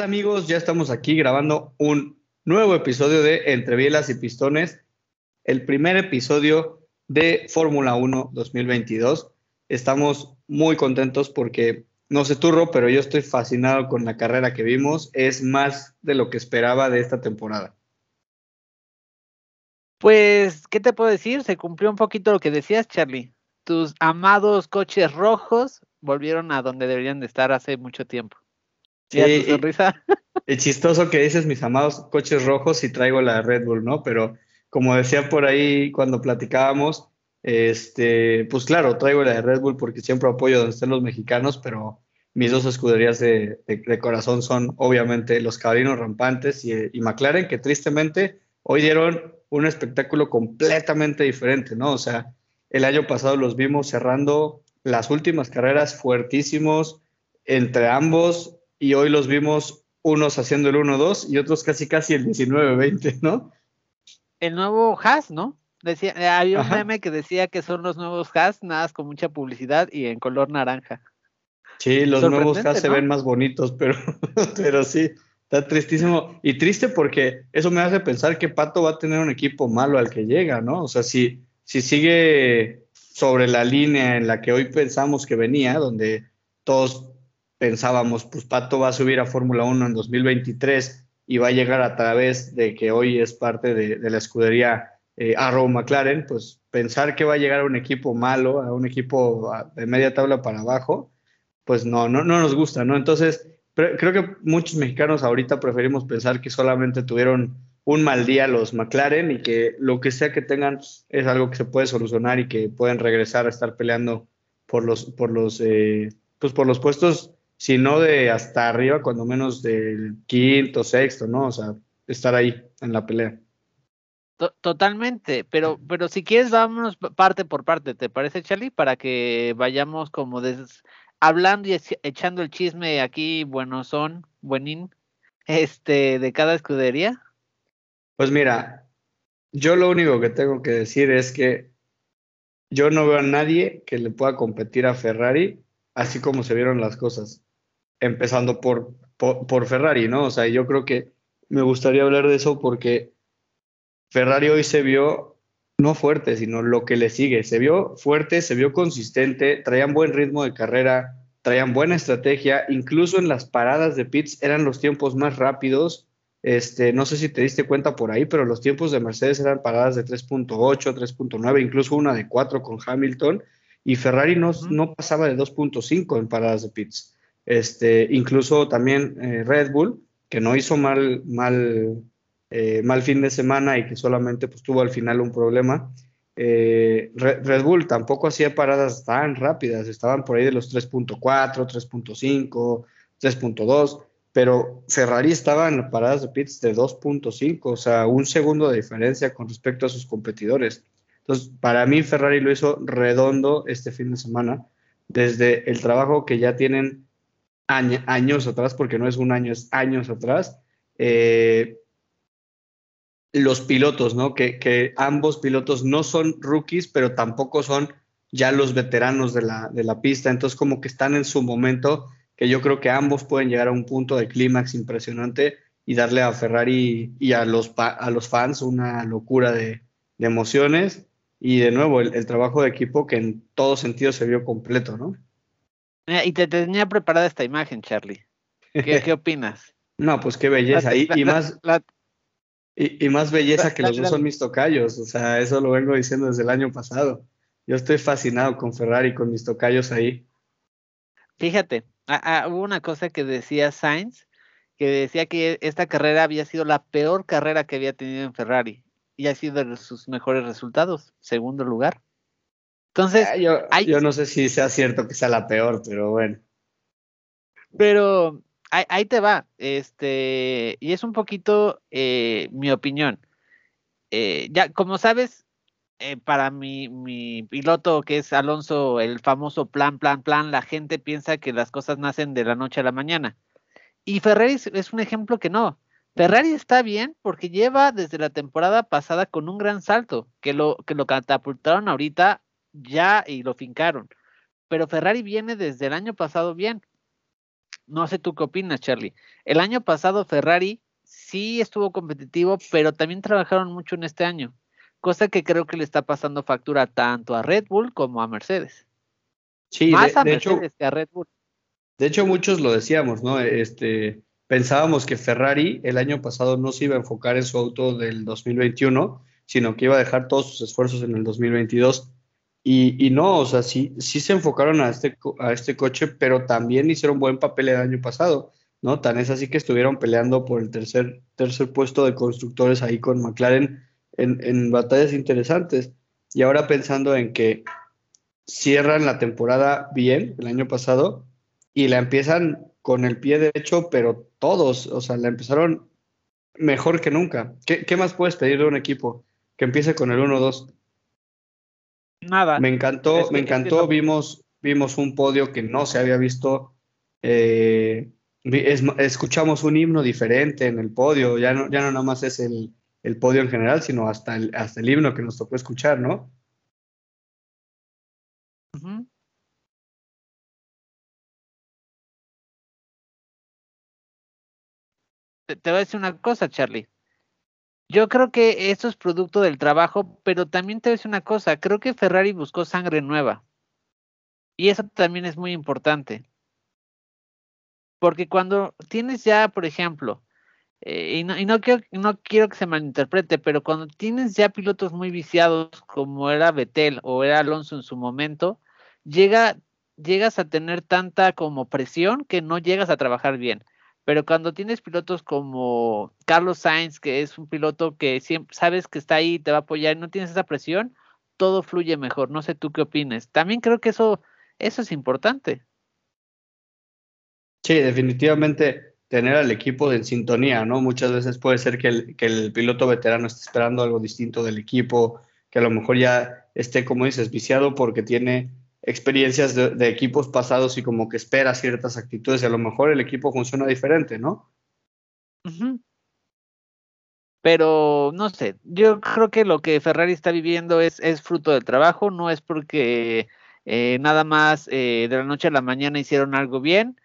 amigos? Ya estamos aquí grabando un nuevo episodio de Entre Bielas y Pistones, el primer episodio de Fórmula 1 2022. Estamos muy contentos porque, no sé turro, pero yo estoy fascinado con la carrera que vimos. Es más de lo que esperaba de esta temporada. Pues, ¿qué te puedo decir? Se cumplió un poquito lo que decías, Charlie. Tus amados coches rojos volvieron a donde deberían de estar hace mucho tiempo. Sí, tu sonrisa. Es chistoso que dices mis amados coches rojos y traigo la Red Bull, ¿no? Pero como decía por ahí cuando platicábamos, este, pues claro, traigo la de Red Bull porque siempre apoyo donde estén los mexicanos, pero mis dos escuderías de, corazón son obviamente los caballinos rampantes y, y, McLaren, que tristemente hoy dieron un espectáculo completamente diferente, ¿no? O sea, el año pasado los vimos cerrando las últimas carreras fuertísimos entre ambos, y hoy los vimos unos haciendo el 1-2 y otros casi casi el 19-20, ¿no? El nuevo Haas, ¿no? Decía, eh, había un meme que decía que son los nuevos Haas, nada con mucha publicidad y en color naranja. Sí, los nuevos Haas se ven más bonitos, pero, pero sí, está tristísimo. Y triste porque eso me hace pensar que Pato va a tener un equipo malo al que llega, ¿no? O sea, si, si sigue sobre la línea en la que hoy pensamos que venía, donde todos pensábamos, pues Pato va a subir a Fórmula 1 en 2023 y va a llegar a través de que hoy es parte de, la escudería eh, Arrow McLaren, pues pensar que va a llegar a un equipo malo, a un equipo de media tabla para abajo, pues no, no, no nos gusta, ¿no? Entonces, creo que muchos mexicanos ahorita preferimos pensar que solamente tuvieron un mal día los McLaren y que lo que sea que tengan es algo que se puede solucionar y que pueden regresar a estar peleando por los, por los, eh, pues por los puestos sino de hasta arriba, cuando menos del quinto, sexto, ¿no? O sea, estar ahí en la pelea. Totalmente, pero, pero si quieres, vámonos parte por parte, ¿te parece, Charlie? Para que vayamos como des hablando y echando el chisme aquí, bueno, son, buenín, este, de cada escudería. Pues mira, yo lo único que tengo que decir es que yo no veo a nadie que le pueda competir a Ferrari así como se vieron las cosas empezando por, por, Ferrari, ¿no? O sea, yo creo que me gustaría hablar de eso porque Ferrari hoy se vio no fuerte, sino lo que le sigue. Se vio fuerte, se vio consistente, traían buen ritmo de carrera, traían buena estrategia, incluso en las paradas de pits eran los tiempos más rápidos. Este, no sé si te diste cuenta por ahí, pero los tiempos de Mercedes eran paradas de 3.8, 3.9, incluso una de 4 con Hamilton, y Ferrari no, no pasaba de 2.5 en paradas de pits. Este, incluso también eh, Red Bull, que no hizo mal, mal, eh, mal fin de semana y que solamente pues, tuvo al final un problema. Eh, Red, Bull tampoco hacía paradas tan rápidas, estaban por ahí de los 3.4, 3.5, 3.2, pero Ferrari estaba en paradas de pits de 2.5, o sea, un segundo de diferencia con respecto a sus competidores. Entonces, para mí Ferrari lo hizo redondo este fin de semana, desde el trabajo que ya tienen años atrás, porque no es un año, es años atrás, eh, los pilotos, ¿no? Que, que, ambos pilotos no son rookies, pero tampoco son ya los veteranos de la, de la pista, entonces como que están en su momento, que yo creo que ambos pueden llegar a un punto de clímax impresionante y darle a Ferrari y a los, a los fans una locura de, emociones y de nuevo el, trabajo de equipo que en todo sentido se vio completo, ¿no? Y te tenía preparada esta imagen, Charlie. ¿Qué, qué opinas? No, pues qué belleza. y, más, y, más belleza que los dos son mis tocayos. O sea, eso lo vengo diciendo desde el año pasado. Yo estoy fascinado con Ferrari, con mis tocayos ahí. Fíjate, hubo una cosa que decía Sainz, que decía que esta carrera había sido la peor carrera que había tenido en Ferrari y ha sido de sus mejores resultados, segundo lugar. Entonces, ah, yo, no sé si sea cierto que sea la peor, pero bueno. Pero ahí, te va, este, y es un poquito eh, mi opinión. Eh, ya, como sabes, eh, para mi, mi, piloto que es Alonso, el famoso plan, plan, plan, la gente piensa que las cosas nacen de la noche a la mañana. Y Ferrari es un ejemplo que no. Ferrari está bien porque lleva desde la temporada pasada con un gran salto, que lo, que lo catapultaron ahorita ya y lo fincaron. Pero Ferrari viene desde el año pasado bien. No sé tú qué opinas, Charlie. El año pasado Ferrari sí estuvo competitivo, pero también trabajaron mucho en este año cosa que creo que le está pasando factura tanto a Red Bull como a Mercedes. Sí, Más de, a Mercedes hecho, que a Red Bull. De hecho, muchos lo decíamos, ¿no? Este, pensábamos que Ferrari el año pasado no se iba a enfocar en su auto del 2021, sino que iba a dejar todos sus esfuerzos en el 2022. Y, y no, o sea, sí, sí se enfocaron a este, a este coche, pero también hicieron buen papel el año pasado, ¿no? Tan es así que estuvieron peleando por el tercer, tercer puesto de constructores ahí con McLaren en, batallas interesantes. Y ahora pensando en que cierran la temporada bien el año pasado y la empiezan con el pie derecho, pero todos, o sea, la empezaron mejor que nunca. ¿Qué, más puedes pedir de un equipo que empiece con el 1-2? Nada. Me encantó, me encantó, vimos, vimos un podio que no se había visto. Eh, escuchamos un himno diferente en el podio, ya no, ya no nada más es el, el podio en general, sino hasta el, hasta el himno que nos tocó escuchar, ¿no? te, voy a decir una cosa, Charlie. Yo creo que esto es producto del trabajo, pero también te voy a decir una cosa. Creo que Ferrari buscó sangre nueva. Y eso también es muy importante. Porque cuando tienes ya, por ejemplo, eh, y, no, y no, quiero, no quiero que se malinterprete, pero cuando tienes ya pilotos muy viciados como era Betel o era Alonso en su momento, llega, llegas a tener tanta como presión que no llegas a trabajar bien. Pero cuando tienes pilotos como Carlos Sainz, que es un piloto que siempre sabes que está ahí, te va a apoyar y no tienes esa presión, todo fluye mejor. No sé tú qué opines. También creo que eso, eso es importante. Sí, definitivamente tener al equipo en sintonía, ¿no? Muchas veces puede ser que el, que el piloto veterano esté esperando algo distinto del equipo, que a lo mejor ya esté, como dices, viciado porque tiene experiencias de, equipos pasados y como que espera ciertas actitudes y a lo mejor el equipo funciona diferente, ¿no? Pero no sé, yo creo que lo que Ferrari está viviendo es, fruto del trabajo, no es porque eh, nada más eh, de la noche a la mañana hicieron algo bien,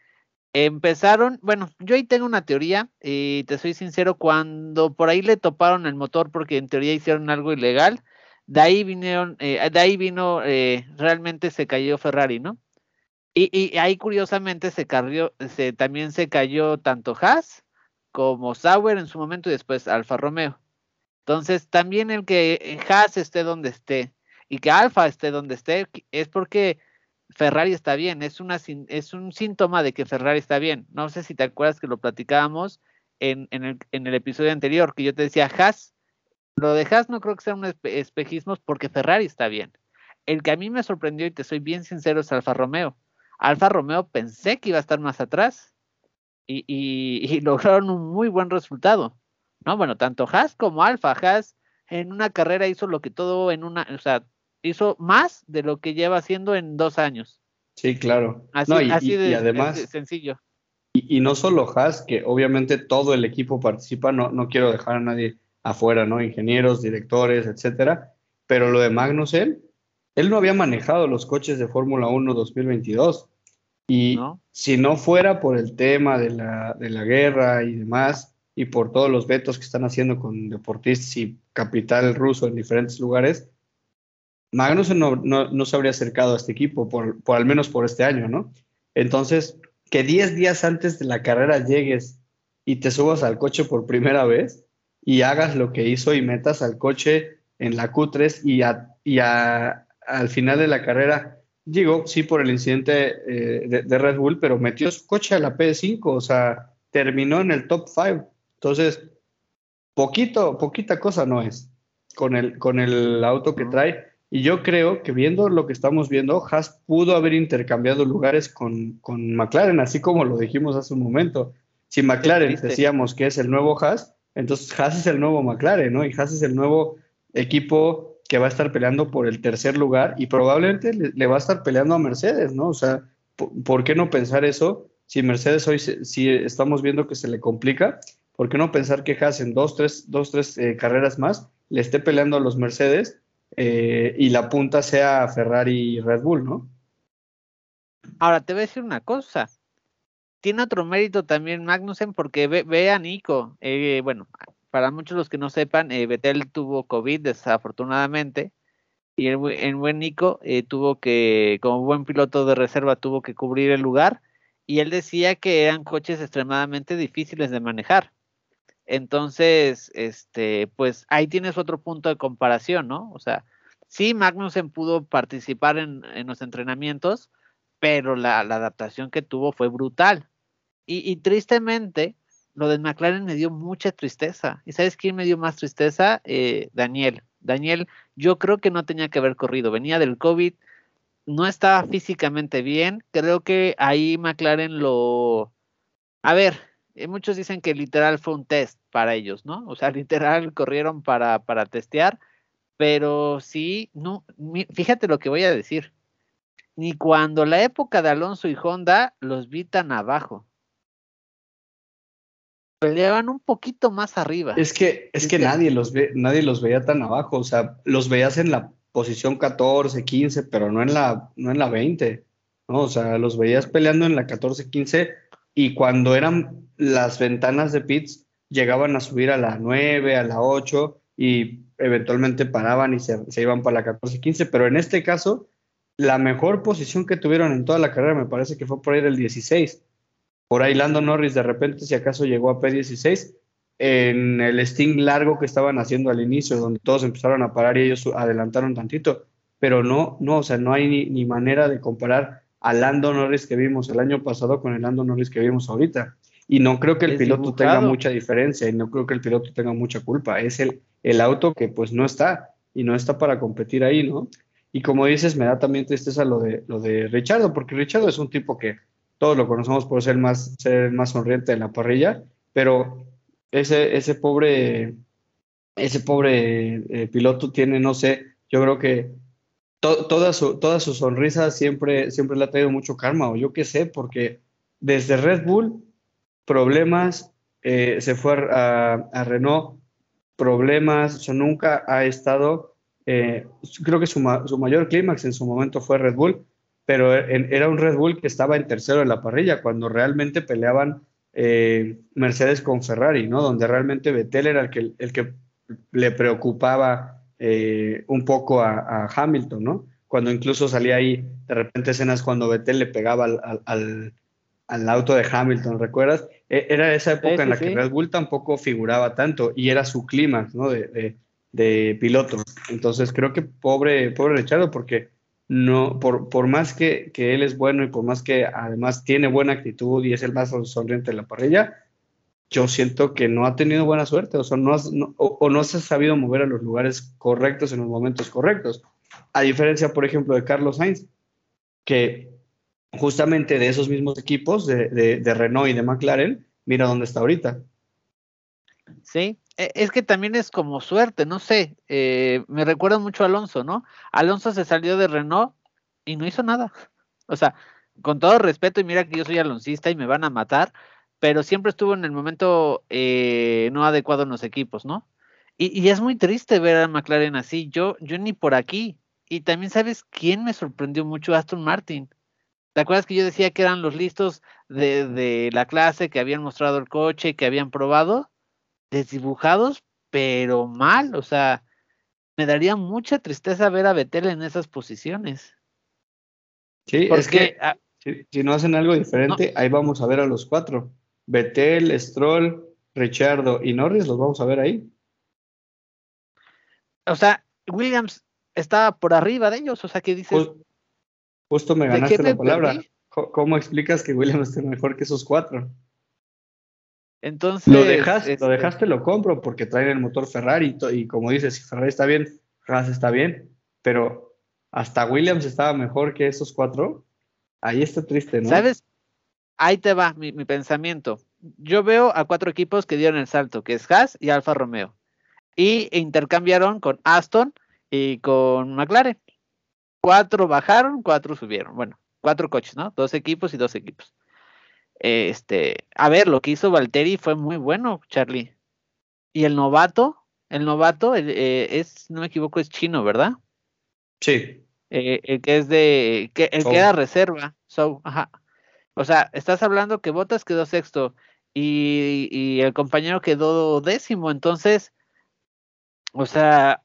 Empezaron, bueno, yo ahí tengo una teoría y te soy sincero, cuando por ahí le toparon el motor porque en teoría hicieron algo ilegal, de ahí vinieron, eh, de ahí vino, eh, realmente se cayó Ferrari, ¿no? Y, y ahí curiosamente se, cayó, se también se cayó tanto Haas como Sauer en su momento y después Alfa Romeo. Entonces, también el que Haas esté donde esté y que Alfa esté donde esté es porque Ferrari está bien, es, una, es un síntoma de que Ferrari está bien. No sé si te acuerdas que lo platicábamos en, el, en el, episodio anterior, que yo te decía, Haas, lo de Haas no creo que sea un espejismo porque Ferrari está bien. El que a mí me sorprendió, y te soy bien sincero, es Alfa Romeo. Alfa Romeo pensé que iba a estar más atrás y, y, y lograron un muy buen resultado. No, bueno, tanto Haas como Alfa, Haas en una carrera hizo lo que todo en una, o sea, hizo más de lo que lleva haciendo en dos años. Sí, claro. Así, de, además, sencillo. Y, no solo Haas, que obviamente todo el equipo participa, no, no quiero dejar a nadie afuera, ¿no? Ingenieros, directores, etcétera. Pero lo de Magnussen, él no había manejado los coches de Fórmula 1 2022. Y si no fuera por el tema de la, de la guerra y demás, y por todos los vetos que están haciendo con deportistas y capital ruso en diferentes lugares, Magnussen no, no, se habría acercado a este equipo, por, por al menos por este año, ¿no? Entonces, que 10 días antes de la carrera llegues y te subas al coche por primera vez y hagas lo que hizo y metas al coche en la Q3 y, y al final de la carrera, digo, sí por el incidente eh, de, Red Bull, pero metió su coche a la P5, o sea, terminó en el top 5. Entonces, poquito, poquita cosa no es con el, con el auto que trae. Y yo creo que viendo lo que estamos viendo, Haas pudo haber intercambiado lugares con, con McLaren, así como lo dijimos hace un momento. Si McLaren decíamos que es el nuevo Haas, entonces Haas es el nuevo McLaren, ¿no? Y Haas es el nuevo equipo que va a estar peleando por el tercer lugar y probablemente le, va a estar peleando a Mercedes, ¿no? O sea, ¿por, qué no pensar eso? Si Mercedes hoy, si estamos viendo que se le complica, ¿por qué no pensar que Haas en dos, tres, dos, tres eh, carreras más le esté peleando a los Mercedes eh, y la punta sea Ferrari y Red Bull, ¿no? Ahora te voy a decir una cosa. Tiene otro mérito también Magnussen porque ve, a Nico. Eh, bueno, para muchos los que no sepan, eh, Betel tuvo COVID desafortunadamente y el, buen Nico tuvo que, como buen piloto de reserva, tuvo que cubrir el lugar y él decía que eran coches extremadamente difíciles de manejar. Entonces, este, pues ahí tienes otro punto de comparación, ¿no? O sea, sí, Magnussen pudo participar en, los entrenamientos, pero la, adaptación que tuvo fue brutal. Y, tristemente, lo de McLaren me dio mucha tristeza. ¿Y sabes quién me dio más tristeza? Eh, Daniel. Daniel, yo creo que no tenía que haber corrido. Venía del COVID, no estaba físicamente bien. Creo que ahí McLaren lo... A ver, eh, muchos dicen que literal fue un test para ellos, ¿no? O sea, literal corrieron para, para testear, pero sí, no, fíjate lo que voy a decir. Ni cuando la época de Alonso y Honda los vi tan abajo. Peleaban un poquito más arriba. Es que, es que nadie los ve, nadie los veía tan abajo. O sea, los veías en la posición 14, 15, pero no en la, no en la 20. ¿no? O sea, los veías peleando en la 14, 15 y cuando eran las ventanas de pits llegaban a subir a la 9, a la 8 y eventualmente paraban y se, iban para la 14, 15, pero en este caso la mejor posición que tuvieron en toda la carrera me parece que fue por ahí del 16. Por ahí Lando Norris de repente si acaso llegó a P16 en el sting largo que estaban haciendo al inicio, donde todos empezaron a parar y ellos adelantaron tantito, pero no, no, o sea, no hay ni, ni manera de comparar al Lando Norris que vimos el año pasado con el Lando Norris que vimos ahorita. Y no creo que el piloto tenga mucha diferencia y no creo que el piloto tenga mucha culpa. Es el, el auto que pues no está y no está para competir ahí, ¿no? Y como dices, me da también tristeza lo de, lo de Richardo, porque Richardo es un tipo que todos lo conocemos por ser más, ser más sonriente en la parrilla, pero ese, ese pobre, ese pobre eh, piloto tiene, no sé, yo creo que toda, su, toda su sonrisa siempre, siempre le ha traído mucho karma, o yo qué sé, porque desde Red Bull, problemas, eh, se fue a, Renault, problemas, nunca ha estado, eh, creo que su, mayor clímax en su momento fue Red Bull, pero era un Red Bull que estaba en tercero en la parrilla, cuando realmente peleaban eh, Mercedes con Ferrari, ¿no? Donde realmente Vettel era el que, el que le preocupaba eh, un poco a, Hamilton, ¿no? Cuando incluso salía ahí de repente escenas cuando Vettel le pegaba al, auto de Hamilton, ¿recuerdas? E, era esa época en la que Red Bull tampoco figuraba tanto y era su clímax, ¿no? De, de, piloto. Entonces creo que pobre, pobre Richardo, porque no, por, por más que, que, él es bueno y por más que además tiene buena actitud y es el más sonriente de la parrilla, yo siento que no ha tenido buena suerte, o, sea, no, o, no se ha sabido mover a los lugares correctos en los momentos correctos. A diferencia, por ejemplo, de Carlos Sainz, que justamente de esos mismos equipos, de, Renault y de McLaren, mira dónde está ahorita. Sí, es que también es como suerte, no sé, eh, me recuerda mucho a Alonso, ¿no? Alonso se salió de Renault y no hizo nada. O sea, con todo respeto, y mira que yo soy aloncista y me van a matar, pero siempre estuvo en el momento eh, no adecuado en los equipos, ¿no? Y, es muy triste ver a McLaren así. Yo, yo ni por aquí. Y también sabes quién me sorprendió mucho, Aston Martin. ¿Te acuerdas que yo decía que eran los listos de, de la clase, que habían mostrado el coche, que habían probado? Desdibujados, pero mal. O sea, me daría mucha tristeza ver a Betel en esas posiciones. Sí, es que ah, si, no hacen algo diferente, ahí vamos a ver a los cuatro. Betel, Stroll, Richardo y Norris los vamos a ver ahí. O sea, Williams estaba por arriba de ellos, o sea, ¿qué dices? justo me ganaste la palabra. ¿Cómo explicas que Williams esté mejor que esos cuatro? Entonces. Lo, dejas, este, lo dejaste, lo compro, porque traen el motor Ferrari y, como dices, si Ferrari está bien, Haas está bien, pero hasta Williams estaba mejor que esos cuatro. Ahí está triste, ¿no? ¿Sabes? Ahí te va mi, mi pensamiento. Yo veo a cuatro equipos que dieron el salto, que es Haas y Alfa Romeo. Y intercambiaron con Aston y con McLaren. Cuatro bajaron, cuatro subieron. Bueno, cuatro coches, ¿no? Dos equipos y dos equipos. Este, a ver, lo que hizo Valtteri fue muy bueno, Charlie. Y el novato, el novato el, eh, es, no me equivoco, es chino, ¿verdad? Sí. Eh, el que es de, que, el So. que era reserva, so, ajá. O sea, estás hablando que Botas quedó sexto y, y el compañero quedó décimo, entonces, o sea,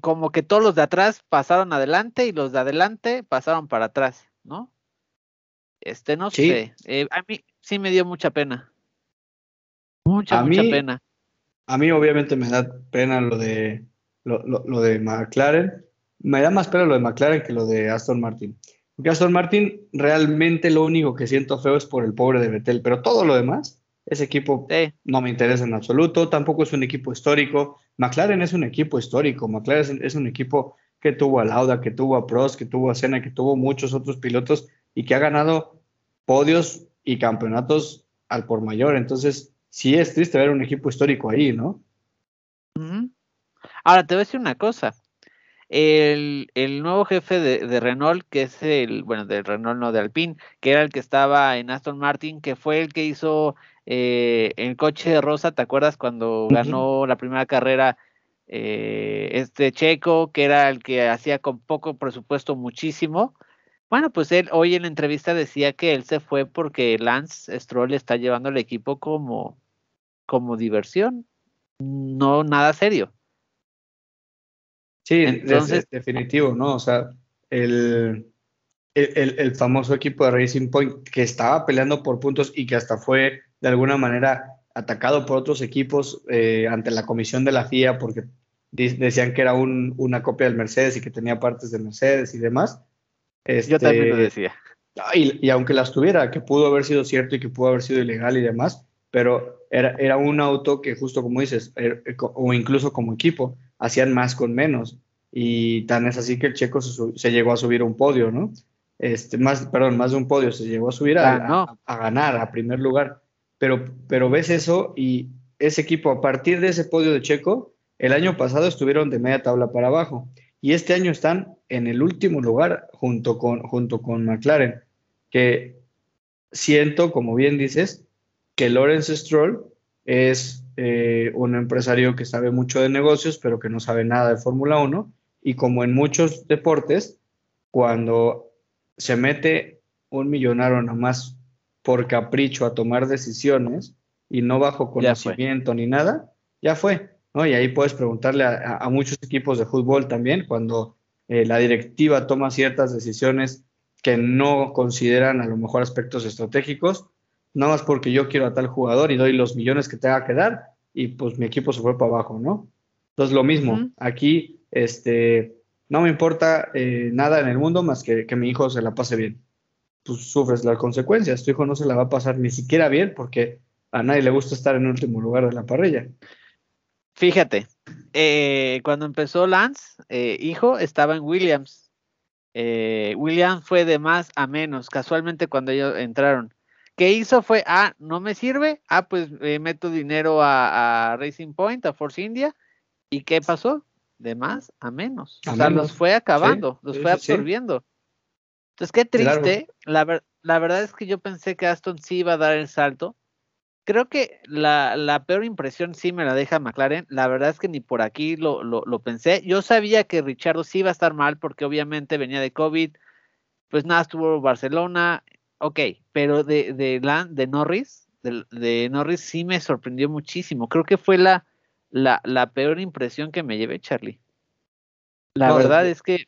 como que todos los de atrás pasaron adelante y los de adelante pasaron para atrás, ¿no? Este, no Sí. sé, eh, a mí sí me dio mucha pena. Mucha, A mucha mí- pena. A mí obviamente me da pena lo de, lo, lo- lo de McLaren. Me da más pena lo de McLaren que lo de Aston Martin. Porque Aston Martin realmente lo único que siento feo es por el pobre de Vettel, pero todo lo demás, ese equipo Sí, no me interesa en absoluto, tampoco es un equipo histórico. McLaren es un equipo histórico, McLaren es, un- es un equipo que tuvo a Lauda, que tuvo a Prost, que tuvo a Senna, que tuvo muchos otros pilotos y que ha ganado podios y campeonatos al por mayor. Entonces, sí es triste ver un equipo histórico ahí, ¿no? Ahora te voy a decir una cosa. El, el nuevo jefe de, de Renault, que es el, bueno, de Renault, no de Alpine, que era el que estaba en Aston Martin, que fue el que hizo eh, el coche rosa, ¿te acuerdas cuando ganó la primera carrera eh, este Checo, que era el que hacía con poco presupuesto muchísimo? Bueno, pues él hoy en la entrevista decía que él se fue porque Lance Stroll está llevando el equipo como, como diversión, no nada serio. Sí, de- Entonces- de- definitivo, ¿no? O sea, el, el, el- famoso equipo de Racing Point que estaba peleando por puntos y que hasta fue de alguna manera atacado por otros equipos eh, ante la comisión de la FIA porque decían que era un- una copia del Mercedes y que tenía partes del Mercedes y demás. Yo también lo Este, decía. Y, y aunque las tuviera, que pudo haber sido cierto y que pudo haber sido ilegal y demás, pero era, era un auto que justo como dices, er- co- o incluso como equipo, hacían más con menos. Y tan es así que el checo se, llegó a subir a un podio, ¿no? Este, más, perdón, más de un podio, se llegó a subir a- a ganar, a primer lugar. Pero, pero ves eso y ese equipo, a partir de ese podio de Checo, el año pasado estuvieron de media tabla para abajo. Y este año están en el último lugar junto con, junto con McLaren, que siento, como bien dices, que Lawrence Stroll es eh, un empresario que sabe mucho de negocios, pero que no sabe nada de Fórmula 1. Y como en muchos deportes, cuando se mete un millonario nomás por capricho a tomar decisiones y no bajo conocimiento ni nada, ya fue. ¿No? Y ahí puedes preguntarle a, a- muchos equipos de fútbol también, cuando eh, la directiva toma ciertas decisiones que no consideran a lo mejor aspectos estratégicos, nada más porque yo quiero a tal jugador y doy los millones que tenga que dar y pues mi equipo se fue para abajo, ¿no? Entonces lo mismo, aquí este, no me importa eh, nada en el mundo más que, que mi hijo se la pase bien. Pues sufres las consecuencias, tu hijo no se la va a pasar ni siquiera bien porque a nadie le gusta estar en último lugar de la parrilla. Fíjate, eh, cuando empezó Lance, eh, hijo, estaba en Williams. Eh, Williams fue de más a menos, casualmente cuando ellos entraron. ¿Qué hizo? Fue, ah, no me sirve, ah, pues eh, meto dinero a, a Racing Point, a Force India. ¿Y qué pasó? De más a menos. A o sea, menos, los fue acabando, sí, los sí, fue sí. absorbiendo. Entonces, qué triste. La, ver- la verdad es que yo pensé que Aston sí iba a dar el salto. Creo que la, la peor impresión sí me la deja McLaren. La verdad es que ni por aquí lo, lo, lo pensé. Yo sabía que Richardo sí iba a estar mal porque obviamente venía de COVID. Pues nada, estuvo Barcelona. Ok, pero de, de, Lan- de Norris, de, de Norris sí me sorprendió muchísimo. Creo que fue la, la, la peor impresión que me llevé, Charlie. La No, verdad de- es que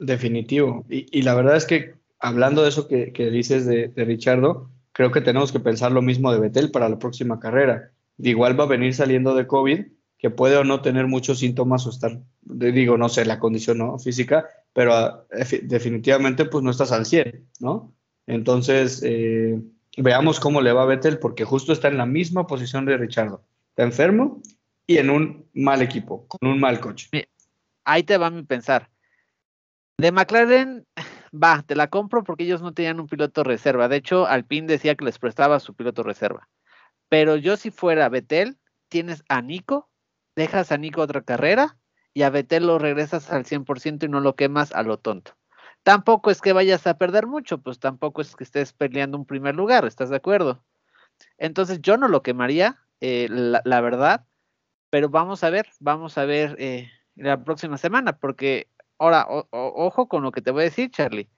Definitivo. Y, y la verdad es que hablando de eso que, que dices de, de Richardo, creo que tenemos que pensar lo mismo de Betel para la próxima carrera. Igual va a venir saliendo de COVID, que puede o no tener muchos síntomas o estar, digo, no sé, la condición ¿no? física, pero ah, efi- definitivamente pues no estás al 100, ¿no? Entonces, eh, veamos cómo le va a Vettel, porque justo está en la misma posición de Richardo. Está enfermo y en un mal equipo, con un mal coche. Ahí te va mi pensar. De McLaren, va, te la compro porque ellos no tenían un piloto reserva. De hecho, Alpine decía que les prestaba su piloto reserva. Pero yo si fuera Vettel, tienes a Nico, dejas a Nico otra carrera y a Vettel lo regresas al 100% y no lo quemas a lo tonto. Tampoco es que vayas a perder mucho, pues tampoco es que estés peleando un primer lugar, ¿estás de acuerdo? Entonces yo no lo quemaría, eh, la, verdad, pero vamos a ver, vamos a ver eh, la próxima semana, porque ahora, ojo con lo que te voy a decir, Charlie.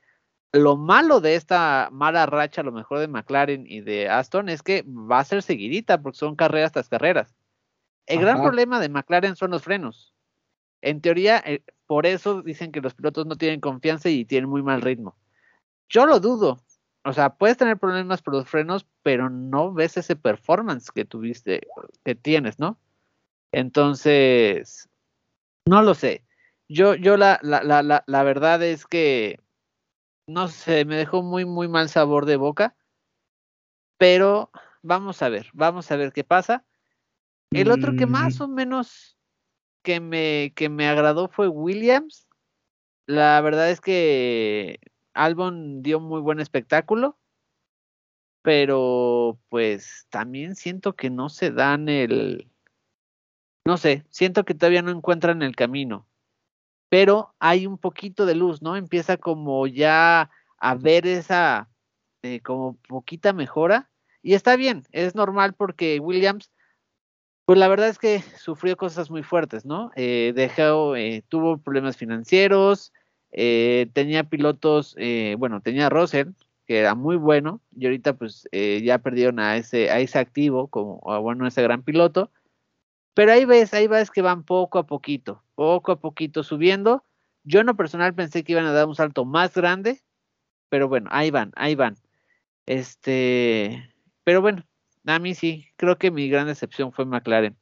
Lo malo de esta mala racha, a lo mejor de McLaren y de Aston, es que va a ser seguidita, porque son carreras tras carreras. El gran problema de McLaren son los frenos. En teoría, eh, por eso dicen que los pilotos no tienen confianza y tienen muy mal ritmo. Yo lo dudo. O sea, puedes tener problemas por los frenos, pero no ves ese performance que tuviste, que tienes, ¿no? Entonces, no lo sé. Yo, yo la, la, la, la verdad es que, no sé, me dejó muy, muy mal sabor de boca. Pero vamos a ver, vamos a ver qué pasa. El otro que más mm. o menos que me, que me agradó fue Williams. La verdad es que Albon dio muy buen espectáculo, pero pues también siento que no se dan el, no sé, siento que todavía no encuentran el camino, pero hay un poquito de luz, ¿no? Empieza como ya a ver esa, eh, como poquita mejora, y está bien, es normal porque Williams pues la verdad es que sufrió cosas muy fuertes, ¿no? Eh, dejó, eh, tuvo problemas financieros, eh, tenía pilotos, eh, bueno, tenía a Russell, que era muy bueno, y ahorita pues eh, ya perdieron a ese, a ese activo, como, bueno, ese gran piloto. Pero ahí ves, ahí ves que van poco a poquito, poco a poquito subiendo. Yo en lo personal pensé que iban a dar un salto más grande, pero bueno, ahí van, ahí van. Este, pero bueno, a mí sí, creo que mi gran decepción fue McLaren.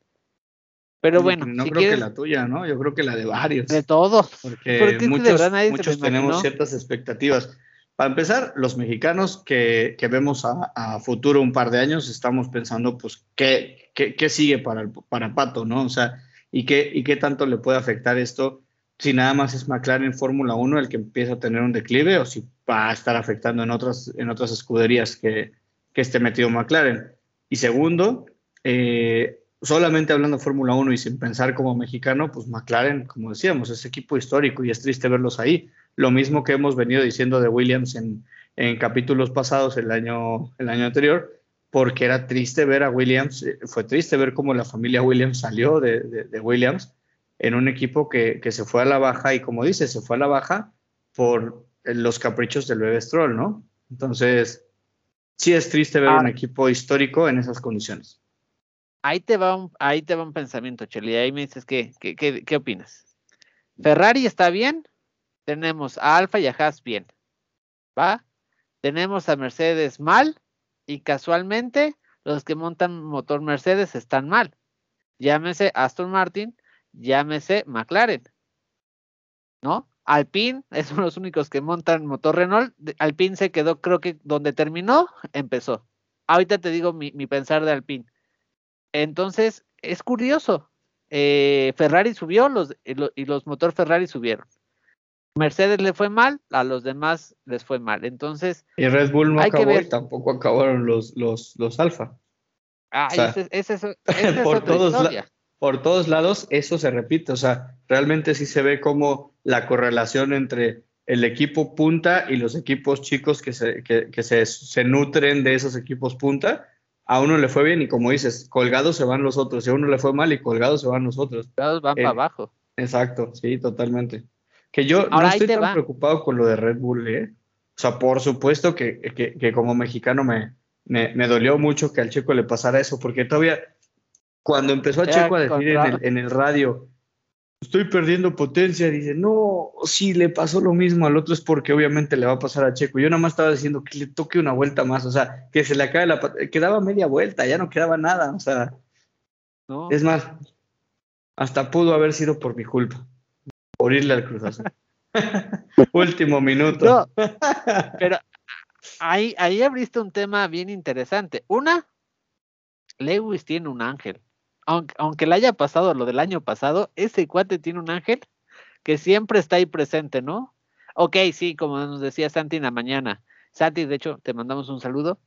Pero bueno, no creo que la tuya, ¿no? Yo creo que la de varios. De todos. Porque muchos, tenemos ciertas expectativas. Para empezar, los mexicanos que, que vemos a, futuro un par de años, estamos pensando, pues, ¿qué, qué, qué sigue para, el, para Pato, no? O sea, ¿y qué, ¿y qué tanto le puede afectar esto si nada más es McLaren Fórmula 1 el que empieza a tener un declive o si va a estar afectando en otras, en otras escuderías que, que esté metido McLaren? Y segundo, eh, solamente hablando Fórmula 1 y sin pensar como mexicano, pues McLaren, como decíamos, es equipo histórico y es triste verlos ahí. Lo mismo que hemos venido diciendo de Williams en, en capítulos pasados el año, el año anterior, porque era triste ver a Williams, eh, fue triste ver cómo la familia Williams salió de, de, Williams en un equipo que, que, se fue a la baja y como dice, se fue a la baja por los caprichos del bebé Stroll, ¿no? Entonces, sí es triste ver un equipo histórico en esas condiciones. Ahí te va un, ahí te va un pensamiento, Cheli. Ahí me dices qué, qué, qué, opinas. Ferrari está bien, tenemos a Alfa y a Haas bien. ¿Va? Tenemos a Mercedes mal y casualmente los que montan motor Mercedes están mal. Llámese Aston Martin, llámese McLaren. ¿No? Alpine es uno de los únicos que montan motor Renault. Alpine se quedó, creo que donde terminó, empezó. Ahorita te digo mi, pensar de Alpine. Entonces, es curioso. Eh, Ferrari subió los, y los motor Ferrari subieron. Mercedes le fue mal, a los demás les fue mal. Entonces. Y Red Bull no acabó y tampoco acabaron los, los, los Alfa. Ah, ese, es por todos por todos lados eso se repite. O sea, realmente sí se ve como la correlación entre el equipo punta y los equipos chicos que se, que, se, nutren de esos equipos punta. A uno le fue bien y como dices, colgados se van los otros. Si a uno le fue mal y colgados se van los otros. Colgados van para eh, abajo. Exacto, sí, totalmente. Que yo no estoy tan preocupado con lo de Red Bull, ¿eh? O sea, por supuesto que, que, como mexicano me, me, me, dolió mucho que al chico le pasara eso, porque todavía cuando empezó a Checo a decir en el, radio, estoy perdiendo potencia, dice, no, si le pasó lo mismo al otro es porque obviamente le va a pasar a Checo. Yo nada más estaba diciendo que le toque una vuelta más, o sea, que se le acabe la quedaba media vuelta, ya no quedaba nada, o sea, no. es más, hasta pudo haber sido por mi culpa, por irle al Cruz Último minuto. pero ahí, ahí abriste un tema bien interesante. Una, Lewis tiene un ángel. Aunque, aunque le haya pasado lo del año pasado, ese cuate tiene un ángel que siempre está ahí presente, ¿no? Ok, sí, como nos decía Santi en la mañana. Santi, de hecho, te mandamos un saludo.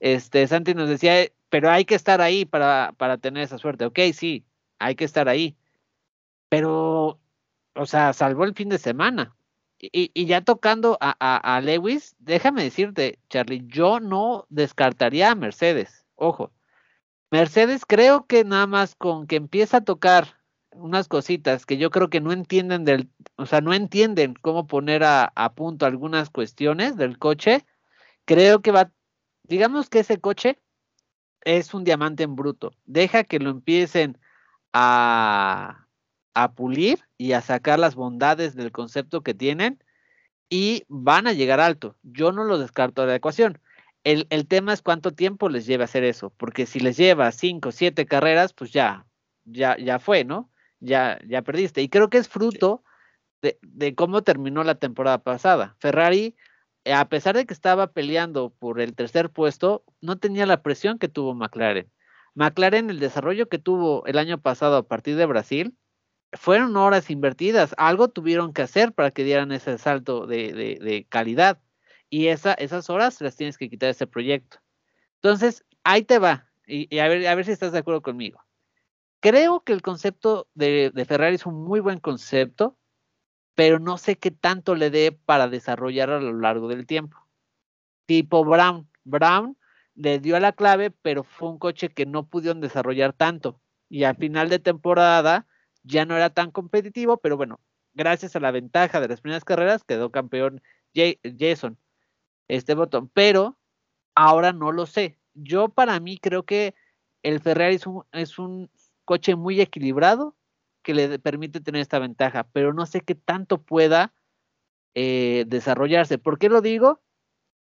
Este, Santi nos decía, pero hay que estar ahí para, para tener esa suerte. Ok, sí, hay que estar ahí. Pero, o sea, salvó el fin de semana. Y, ya tocando a, Lewis, déjame decirte, Charlie, yo no descartaría a Mercedes. Ojo, Mercedes creo que nada más con que empieza a tocar unas cositas que yo creo que no entienden del, o sea, no entienden cómo poner a, a punto algunas cuestiones del coche, creo que va, digamos que ese coche es un diamante en bruto. Deja que lo empiecen a, a pulir y a sacar las bondades del concepto que tienen y van a llegar alto. Yo no lo descarto de la ecuación. El, el tema es cuánto tiempo les lleva hacer eso, porque si les lleva cinco, siete carreras, pues ya, ya, ya fue, ¿no? Ya, ya perdiste. Y creo que es fruto de, de cómo terminó la temporada pasada. Ferrari, a pesar de que estaba peleando por el tercer puesto, no tenía la presión que tuvo McLaren. McLaren, el desarrollo que tuvo el año pasado a partir de Brasil, fueron horas invertidas, algo tuvieron que hacer para que dieran ese salto de, calidad. Y esa, esas horas las tienes que quitar de ese proyecto. Entonces, ahí te va. Y, a, ver, a ver si estás de acuerdo conmigo. Creo que el concepto de, de Ferrari es un muy buen concepto, pero no sé qué tanto le dé para desarrollar a lo largo del tiempo. Tipo Brown. Brown le dio la clave, pero fue un coche que no pudieron desarrollar tanto. Y al final de temporada ya no era tan competitivo, pero bueno, gracias a la ventaja de las primeras carreras quedó campeón Jason, este botón, pero ahora no lo sé. Yo para mí creo que el Ferrari es un, es un coche muy equilibrado que le permite tener esta ventaja, pero no sé qué tanto pueda eh, desarrollarse. ¿Por qué lo digo?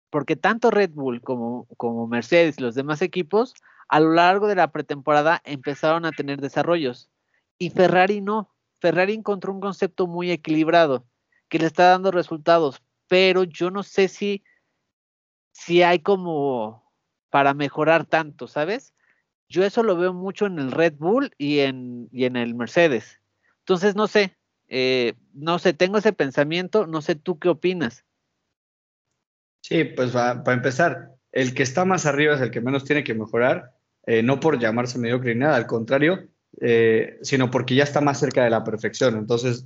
Porque tanto Red Bull como, como Mercedes y los demás equipos a lo largo de la pretemporada empezaron a tener desarrollos y Ferrari no. Ferrari encontró un concepto muy equilibrado que le está dando resultados, pero yo no sé si, si hay como para mejorar tanto, ¿sabes? Yo eso lo veo mucho en el Red Bull y en, y en el Mercedes. Entonces, no sé, eh, no sé, tengo ese pensamiento, no sé tú qué opinas. Sí, pues para empezar, el que está más arriba es el que menos tiene que mejorar, eh, no por llamarse mediocre ni nada, al contrario, eh, sino porque ya está más cerca de la perfección. Entonces,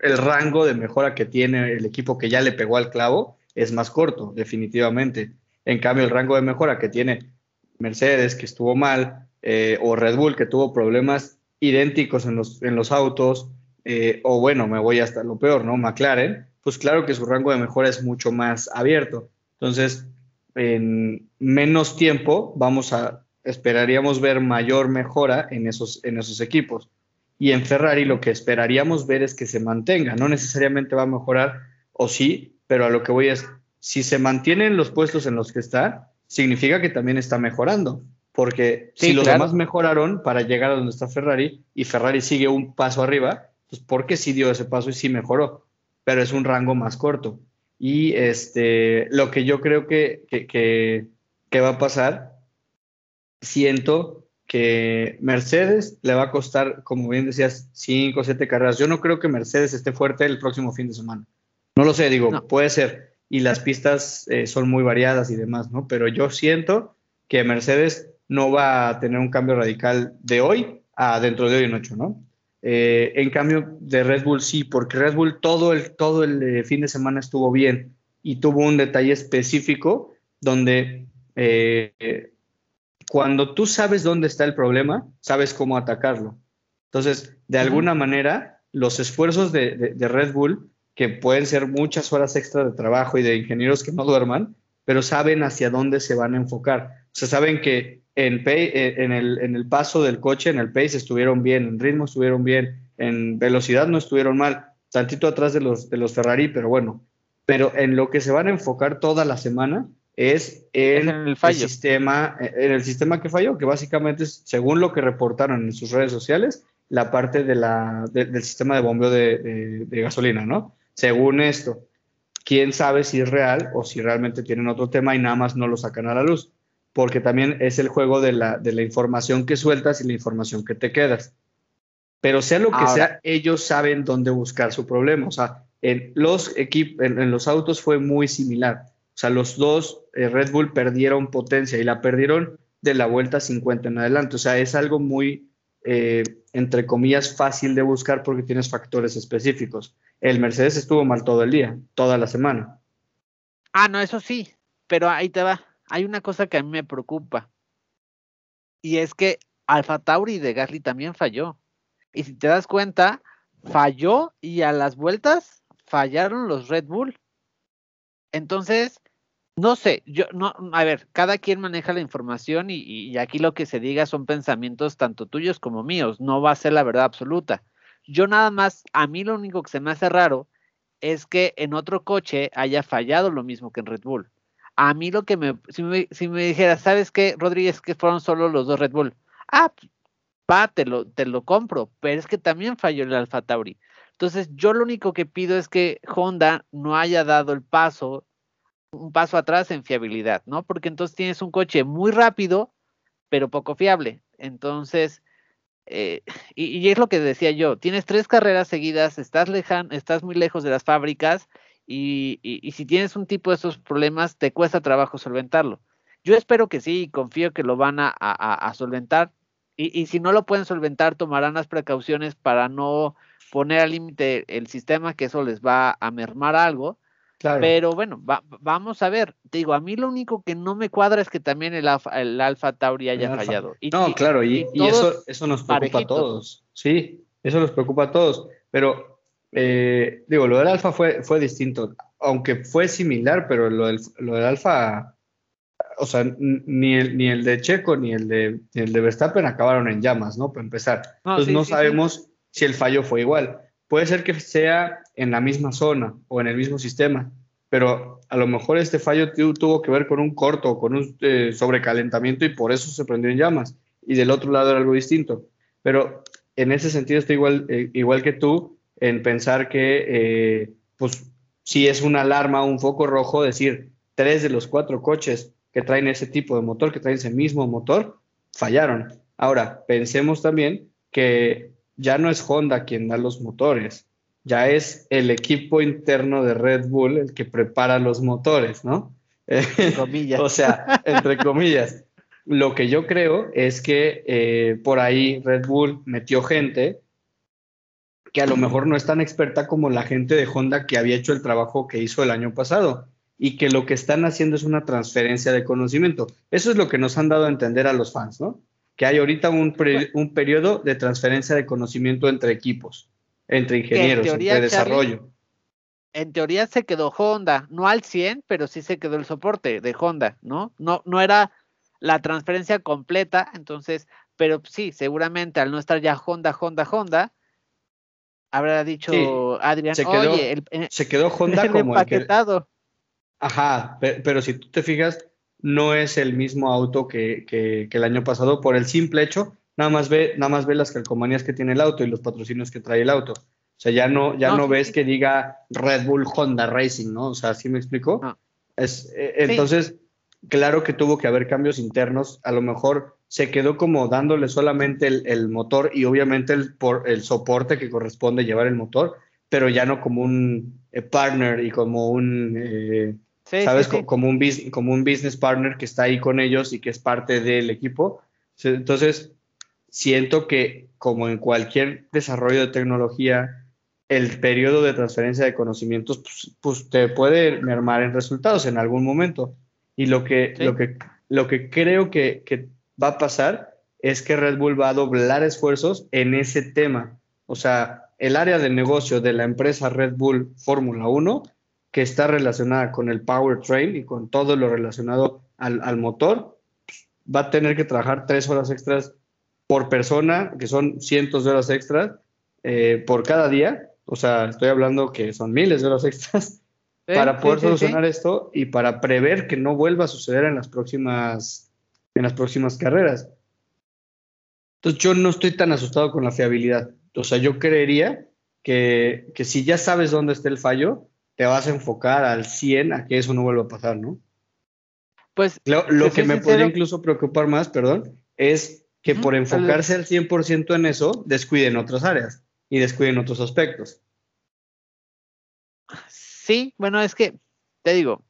el rango de mejora que tiene el equipo que ya le pegó al clavo es más corto, definitivamente. En cambio, el rango de mejora que tiene Mercedes, que estuvo mal, eh, o Red Bull, que tuvo problemas idénticos en los, en los autos, eh, o bueno, me voy hasta lo peor, ¿no? McLaren, pues claro que su rango de mejora es mucho más abierto. Entonces, en menos tiempo vamos a esperaríamos ver mayor mejora en esos, en esos equipos. Y en Ferrari lo que esperaríamos ver es que se mantenga. No necesariamente va a mejorar, o sí, pero a lo que voy es, si se mantienen los puestos en los que está, significa que también está mejorando. Porque si los demás mejoraron para llegar a donde está Ferrari y Ferrari sigue un paso arriba, pues porque sí dio ese paso y sí mejoró, pero es un rango más corto. Y este, lo que yo creo que, que, que va a pasar siento que Mercedes le va a costar, como bien decías, cinco o siete carreras. Yo no creo que Mercedes esté fuerte el próximo fin de semana. No lo sé, digo, puede ser. Y las pistas eh, son muy variadas y demás, ¿no? Pero yo siento que Mercedes no va a tener un cambio radical de hoy a dentro de hoy en ocho, ¿no? Eh, en cambio, de Red Bull sí, porque Red Bull todo el, todo el eh, fin de semana estuvo bien y tuvo un detalle específico donde cuando tú sabes dónde está el problema, sabes cómo atacarlo. Entonces, de alguna manera, los esfuerzos de, Red Bull, que pueden ser muchas horas extra de trabajo y de ingenieros que no duerman, pero saben hacia dónde se van a enfocar. O sea, saben que en, eh, en, el, en el paso del coche, en el pace, estuvieron bien, en ritmo estuvieron bien, en velocidad no estuvieron mal, tantito atrás de los, de los Ferrari, pero bueno. Pero en lo que se van a enfocar toda la semana es en, el, sistema, en el sistema que falló, que básicamente es, según lo que reportaron en sus redes sociales, la parte de la, del sistema de bombeo de, gasolina, ¿no? Según esto. quién sabe si es real o si realmente tienen otro tema y nada más no lo sacan a la luz, porque también es el juego de la, de la información que sueltas y la información que te quedas. Pero sea lo que sea, ellos saben dónde buscar su problema. O sea, en los, equipos, en, los autos fue muy similar. O sea, los dos eh, Red Bull perdieron potencia y la perdieron de la vuelta 50 en adelante. O sea, es algo muy, eh, entre comillas, fácil de buscar porque tienes factores específicos. El Mercedes estuvo mal todo el día, toda la semana. Ah, no, eso sí, pero ahí te va. Hay una cosa que a mí me preocupa. Y es que Alfa Tauri de Gasly también falló. Y si te das cuenta, falló y a las vueltas fallaron los Red Bull. Entonces, no sé, yo no, a ver, cada quien maneja la información y, aquí lo que se diga son pensamientos tanto tuyos como míos, no va a ser la verdad absoluta. Yo nada más, a mí lo único que se me hace raro es que en otro coche haya fallado lo mismo que en Red Bull. A mí lo que me, si me, si dijera, ¿sabes qué, Rodríguez, que fueron solo los dos Red Bull? Ah, pa, te lo, te lo compro, pero es que también falló el Alfa Tauri. Entonces, yo lo único que pido es que Honda no haya dado el paso, un paso atrás en fiabilidad, ¿no? Porque entonces tienes un coche muy rápido, pero poco fiable. Entonces, eh, y, es lo que decía yo, tienes tres carreras seguidas, estás, lejan, estás muy lejos de las fábricas y, y, si tienes un tipo de esos problemas, te cuesta trabajo solventarlo. Yo espero que sí y confío que lo van a, a solventar. Y, si no lo pueden solventar, tomarán las precauciones para no poner al límite el sistema, que eso les va a mermar algo. Pero bueno, vamos a ver. Te digo, a mí lo único que no me cuadra es que también el Alfa, el Alfa Tauri haya fallado. no, claro, y, eso, eso nos preocupa a todos. Sí, eso nos preocupa a todos. Pero, eh, digo, lo del Alfa fue, fue distinto. Aunque fue similar, pero lo del, lo del Alfa, o sea, ni el, ni el de Checo ni el de, el de Verstappen acabaron en llamas, ¿no? Para empezar. Entonces no sabemos si el fallo fue igual. Puede ser que sea en la misma zona o en el mismo sistema, pero a lo mejor este fallo tuvo que ver con un corto o con un eh, sobrecalentamiento y por eso se prendió en llamas. Y del otro lado era algo distinto. Pero en ese sentido estoy igual, eh, igual que tú en pensar que, eh, pues, si es una alarma, un foco rojo, decir, tres de los cuatro coches que traen ese tipo de motor, que traen ese mismo motor, fallaron. Ahora, pensemos también que ya no es Honda quien da los motores, ya es el equipo interno de Red Bull el que prepara los motores, ¿no? Entre comillas. o sea, entre comillas. Lo que yo creo es que eh, por ahí Red Bull metió gente que a lo mejor no es tan experta como la gente de Honda que había hecho el trabajo que hizo el año pasado y que lo que están haciendo es una transferencia de conocimiento. Eso es lo que nos han dado a entender a los fans, ¿no? Que hay ahorita un, un periodo de transferencia de conocimiento entre equipos, entre ingenieros, entre desarrollo. en teoría se quedó Honda, no al 100, pero sí se quedó el soporte de Honda, ¿no? No, no era la transferencia completa, entonces, pero sí, seguramente al no estar ya Honda, Honda, Honda, habrá dicho Adrián, se quedó, oye, se quedó Honda como el que, Ajá, pero si tú te fijas, no es el mismo auto que, el año pasado por el simple hecho, nada más ve, nada más ve las calcomanías que tiene el auto y los patrocinios que trae el auto. O sea, ya no, ya no, ves que diga Red Bull Honda Racing, ¿no? O sea, ¿sí me explico? Es, eh, entonces, claro que tuvo que haber cambios internos. A lo mejor se quedó como dándole solamente el, motor y obviamente el, por, el soporte que corresponde llevar el motor, pero ya no como un eh, partner y como un eh, ¿sabes? Como, un, como un business partner que está ahí con ellos y que es parte del equipo. Entonces, siento que como en cualquier desarrollo de tecnología, el periodo de transferencia de conocimientos pues, pues te puede mermar en resultados en algún momento. Y lo que, lo que, lo que creo que, que va a pasar es que Red Bull va a doblar esfuerzos en ese tema. O sea, el área de negocio de la empresa Red Bull Fórmula 1 que está relacionada con el powertrain y con todo lo relacionado al, motor, va a tener que trabajar tres horas extras por persona, que son cientos de horas extras eh, por cada día. O sea, estoy hablando que son miles de horas extras para poder solucionar esto y para prever que no vuelva a suceder en las próximas, en las próximas carreras. Entonces, yo no estoy tan asustado con la fiabilidad. O sea, yo creería que, que si ya sabes dónde está el fallo, te vas a enfocar al 100 a que eso no vuelva a pasar, ¿no? Pues lo, que me podría incluso preocupar más, perdón, es que por enfocarse al 100% en eso, descuiden otras áreas y descuiden otros aspectos. Sí, bueno, es que, te digo,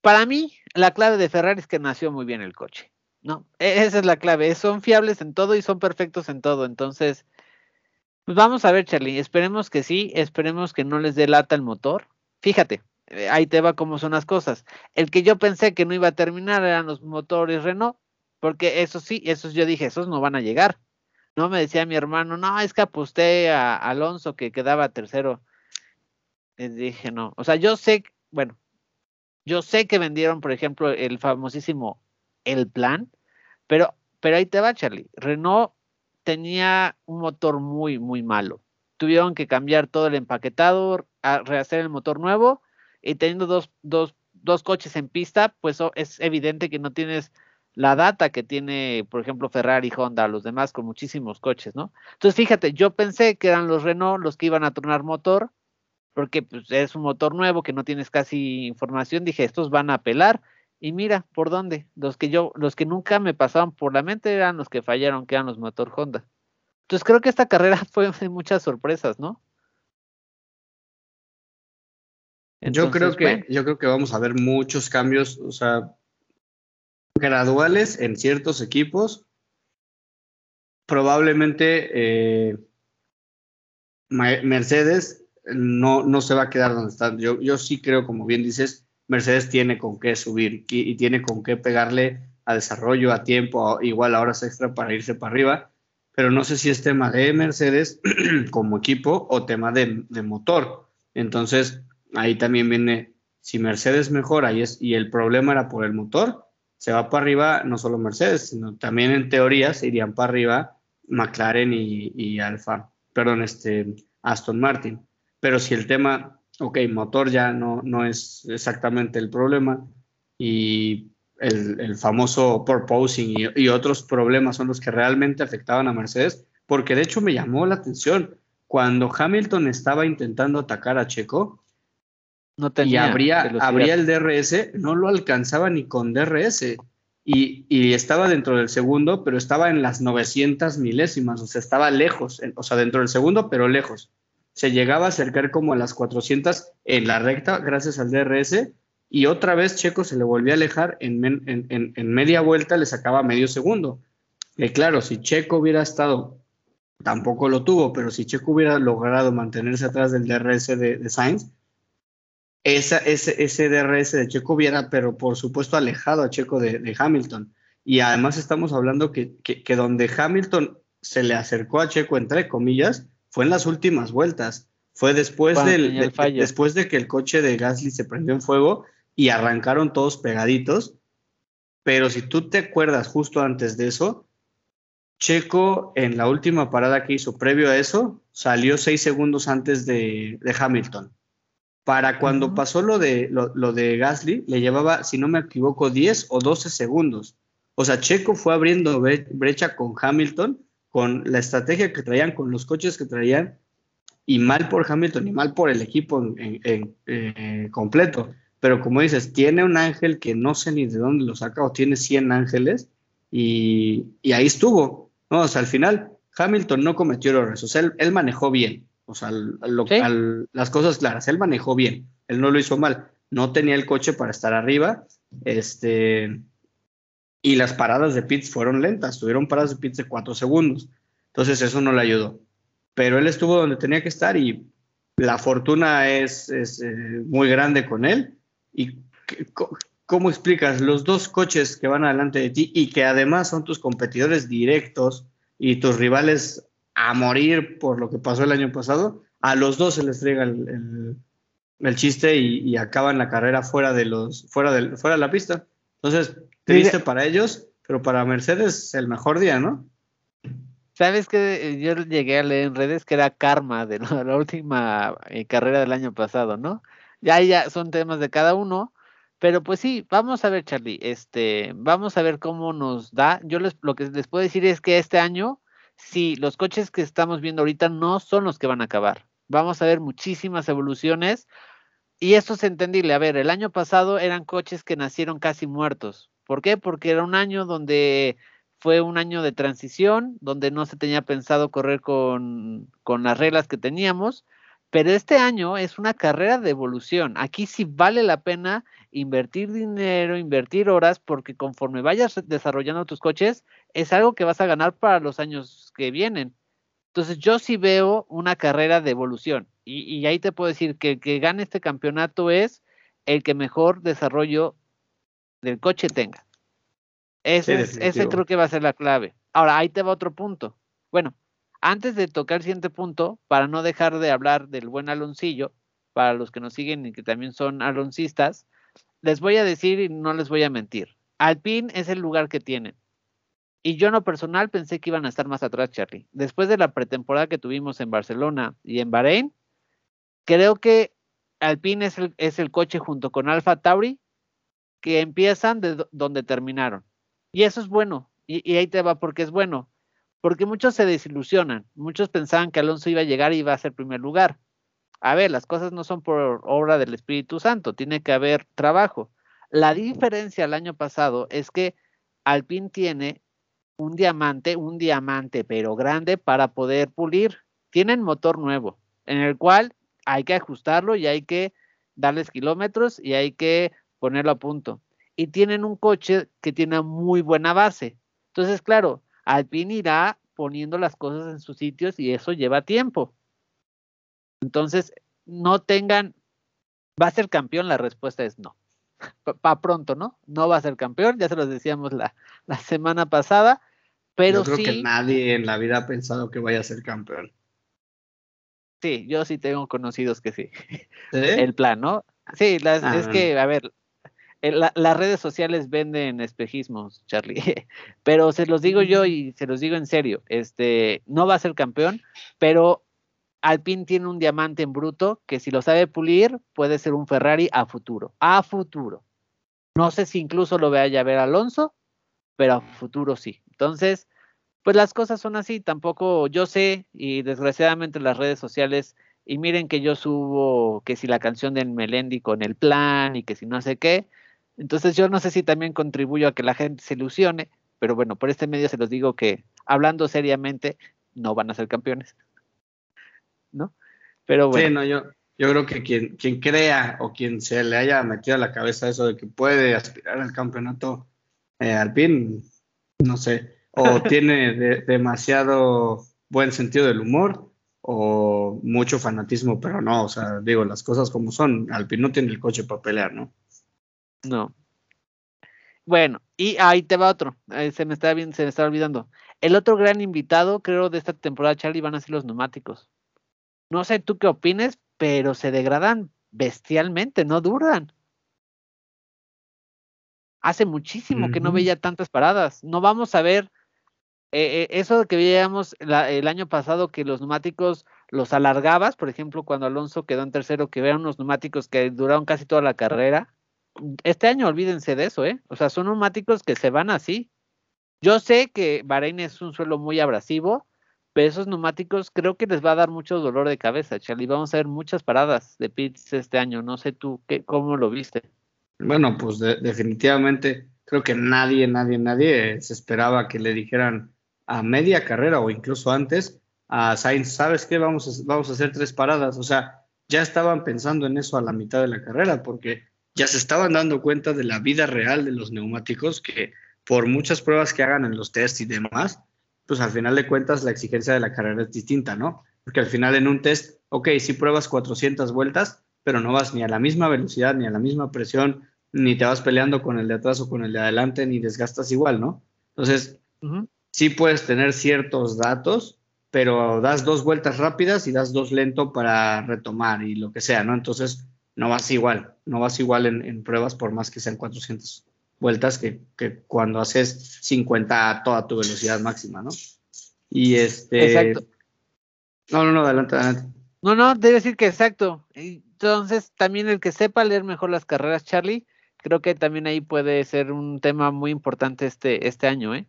para mí la clave de Ferrari es que nació muy bien el coche, ¿no? E, esa es la clave, son fiables en todo y son perfectos en todo, entonces, pues vamos a ver, Charlie, esperemos que sí, esperemos que no les dé lata el motor. Fíjate, eh, ahí te va cómo son las cosas. El que yo pensé que no iba a terminar eran los motores Renault, porque eso sí, esos yo dije, esos no van a llegar. No me decía mi hermano, no, es que aposté a Alonso que quedaba tercero. Les dije, no. O sea, yo sé, bueno, yo sé que vendieron, por ejemplo, el famosísimo El Plan, pero, pero ahí te va, Charlie. Renault tenía un motor muy, muy malo. Tuvieron que cambiar todo el empaquetado, rehacer el motor nuevo y teniendo dos, dos, dos coches en pista, pues es evidente que no tienes la data que tiene, por ejemplo, Ferrari, Honda, los demás con muchísimos coches, ¿no? Entonces, fíjate, yo pensé que eran los Renault los que iban a tronar motor, porque pues, es un motor nuevo que no tienes casi información, dije, estos van a pelar, y mira, ¿por dónde? Los que yo, los que nunca me pasaban por la mente eran los que fallaron, que eran los motor Honda. Entonces creo que esta carrera fue de muchas sorpresas, ¿no? yo creo que, yo creo que vamos a ver muchos cambios, o sea, graduales en ciertos equipos. Probablemente eh, Mercedes no, no se va a quedar donde está. Yo, yo sí creo, como bien dices, Mercedes tiene con qué subir y, tiene con qué pegarle a desarrollo, a tiempo, igual a horas extra para irse para arriba. Pero no sé si es tema de Mercedes como equipo o tema de, de motor. Entonces, ahí también viene, si Mercedes mejora y, es, y el problema era por el motor, se va para arriba no solo Mercedes, sino también en teoría se irían para arriba McLaren y, y Alfa, perdón, este, Aston Martin. Pero si el tema, ok, motor ya no, no es exactamente el problema y el, el famoso purposing y, y otros problemas son los que realmente afectaban a Mercedes, porque de hecho me llamó la atención cuando Hamilton estaba intentando atacar a Checo, y abría, el DRS, no lo alcanzaba ni con DRS. Y, estaba dentro del segundo, pero estaba en las 900 milésimas, o sea, estaba lejos, o sea, dentro del segundo, pero lejos. Se llegaba a acercar como a las 400 en la recta, gracias al DRS, y otra vez Checo se le volvía a alejar, en, media vuelta le sacaba medio segundo. Y claro, si Checo hubiera estado, tampoco lo tuvo, pero si Checo hubiera logrado mantenerse atrás del DRS de, Sainz, ese, ese DRS de Checo hubiera, pero por supuesto, alejado a Checo de, Hamilton. Y además estamos hablando que, que, donde Hamilton se le acercó a Checo, entre comillas, fue en las últimas vueltas. Fue después, del, después de que el coche de Gasly se prendió en fuego y arrancaron todos pegaditos. Pero si tú te acuerdas justo antes de eso, Checo en la última parada que hizo previo a eso salió seis segundos antes de, de Hamilton. Para cuando pasó lo de, lo, de Gasly, le llevaba, si no me equivoco, 10 o 12 segundos. O sea, Checo fue abriendo brecha con Hamilton, con la estrategia que traían, con los coches que traían, y mal por Hamilton y mal por el equipo en, eh, completo. Pero como dices, tiene un ángel que no sé ni de dónde lo saca, o tiene 100 ángeles, y, ahí estuvo. ¿no? O sea, al final, Hamilton no cometió errores, o sea, él manejó bien. O sea, las cosas claras. Él manejó bien, él no lo hizo mal. No tenía el coche para estar arriba. Este, y las paradas de pits fueron lentas. Tuvieron paradas de pits de cuatro segundos. Entonces eso no le ayudó. Pero él estuvo donde tenía que estar y la fortuna es, eh, muy grande con él. ¿Y cómo explicas los dos coches que van adelante de ti y que además son tus competidores directos y tus rivales a morir por lo que pasó el año pasado, a los dos se les traiga el, chiste y, acaban la carrera fuera de los fuera de, fuera de la pista. Entonces, triste para ellos, pero para Mercedes el mejor día, ¿no? Sabes que yo llegué a leer en redes que era karma de la, última eh, carrera del año pasado, ¿no? Ya ya son temas de cada uno, pero pues sí, vamos a ver, Charlie, este, vamos a ver cómo nos da. Yo les, lo que les puedo decir es que este año sí, los coches que estamos viendo ahorita no son los que van a acabar. Vamos a ver muchísimas evoluciones y esto es entendible. A ver, el año pasado eran coches que nacieron casi muertos. ¿Por qué? Porque era un año donde fue un año de transición, donde no se tenía pensado correr con, con las reglas que teníamos. Pero este año es una carrera de evolución. Aquí sí vale la pena invertir dinero, invertir horas, porque conforme vayas desarrollando tus coches, es algo que vas a ganar para los años que vienen. Entonces yo sí veo una carrera de evolución. Y, ahí te puedo decir que el que gane este campeonato es el que mejor desarrollo del coche tenga. Ese, ese creo que va a ser la clave. Ahora, ahí te va otro punto. Bueno, antes de tocar el siguiente punto, para no dejar de hablar del buen Aloncillo, para los que nos siguen y que también son aloncistas, les voy a decir y no les voy a mentir. Alpine es el lugar que tienen. Y yo en lo personal pensé que iban a estar más atrás, Charlie. Después de la pretemporada que tuvimos en Barcelona y en Bahrein, creo que Alpine es el, coche junto con Alfa Tauri que empiezan de donde terminaron. Y eso es bueno. Y, y, ahí te va porque es bueno. Porque muchos se desilusionan. Muchos pensaban que Alonso iba a llegar y iba a ser primer lugar. A ver, las cosas no son por obra del Espíritu Santo. Tiene que haber trabajo. La diferencia el año pasado es que Alpine tiene un diamante, un diamante, pero grande para poder pulir. Tienen motor nuevo, en el cual hay que ajustarlo y hay que darles kilómetros y hay que ponerlo a punto. Y tienen un coche que tiene muy buena base. Entonces, claro, Alpine irá poniendo las cosas en sus sitios y eso lleva tiempo. Entonces, no tengan, ¿va a ser campeón? La respuesta es no. Para pronto, ¿no? No va a ser campeón, ya se los decíamos la, la semana pasada. Pero yo creo sí, que nadie en la vida ha pensado que vaya a ser campeón. Sí, yo sí tengo conocidos que sí. El plan, ¿no? Sí, las, ah, es que, a ver, la, las redes sociales venden espejismos, Charlie. pero se los digo yo y se los digo en serio. Este, no va a ser campeón, pero Alpine tiene un diamante en bruto que si lo sabe pulir, puede ser un Ferrari a futuro. A futuro. No sé si incluso lo vaya a ver Alonso, pero a futuro sí. Entonces, pues las cosas son así, tampoco yo sé y desgraciadamente las redes sociales y miren que yo subo que si la canción del Melendi con el plan y que si no sé qué, entonces yo no sé si también contribuyo a que la gente se ilusione, pero bueno, por este medio se los digo que hablando seriamente no van a ser campeones. ¿No? Pero bueno. Sí, no, yo, yo creo que quien, quien crea o quien se le haya metido a la cabeza eso de que puede aspirar al campeonato eh, Alpine, no sé, o tiene demasiado buen sentido del humor o mucho fanatismo, pero no, o sea, digo, las cosas como son, Alpine no tiene el coche para pelear, ¿no? No. Bueno, y ahí te va otro, se me está bien, se me está olvidando. El otro gran invitado, creo, de esta temporada, Charlie, van a ser los neumáticos. No sé tú qué opines, pero se degradan bestialmente, no duran. Hace muchísimo que no veía tantas paradas. No vamos a ver eh, eh, eso que veíamos el año pasado que los neumáticos los alargabas, por ejemplo, cuando Alonso quedó en tercero, que eran unos neumáticos que duraron casi toda la carrera. Este año olvídense de eso, ¿eh? O sea, son neumáticos que se van así. Yo sé que Bahrein es un suelo muy abrasivo, pero esos neumáticos creo que les va a dar mucho dolor de cabeza, Charlie. Vamos a ver muchas paradas de pits este año. No sé tú qué, cómo lo viste. Bueno, pues definitivamente creo que nadie, nadie, nadie se esperaba que le dijeran a media carrera o incluso antes a Sainz, ¿sabes qué? Vamos a, vamos a hacer tres paradas. O sea, ya estaban pensando en eso a la mitad de la carrera porque ya se estaban dando cuenta de la vida real de los neumáticos que por muchas pruebas que hagan en los tests y demás, pues al final de cuentas la exigencia de la carrera es distinta, ¿no? Porque al final en un test, ok, si pruebas 400 vueltas, pero no vas ni a la misma velocidad, ni a la misma presión, ni te vas peleando con el de atrás o con el de adelante, ni desgastas igual, ¿no? Entonces, sí puedes tener ciertos datos, pero das dos vueltas rápidas y das dos lento para retomar y lo que sea, ¿no? Entonces, no vas igual, no vas igual en, pruebas por más que sean 400 vueltas que, que, cuando haces 50 a toda tu velocidad máxima, ¿no? Y este... Exacto. No, no, no, adelante, adelante. No, no, debe decir que exacto. Entonces, también el que sepa leer mejor las carreras, Charlie, creo que también ahí puede ser un tema muy importante este, este año, ¿eh?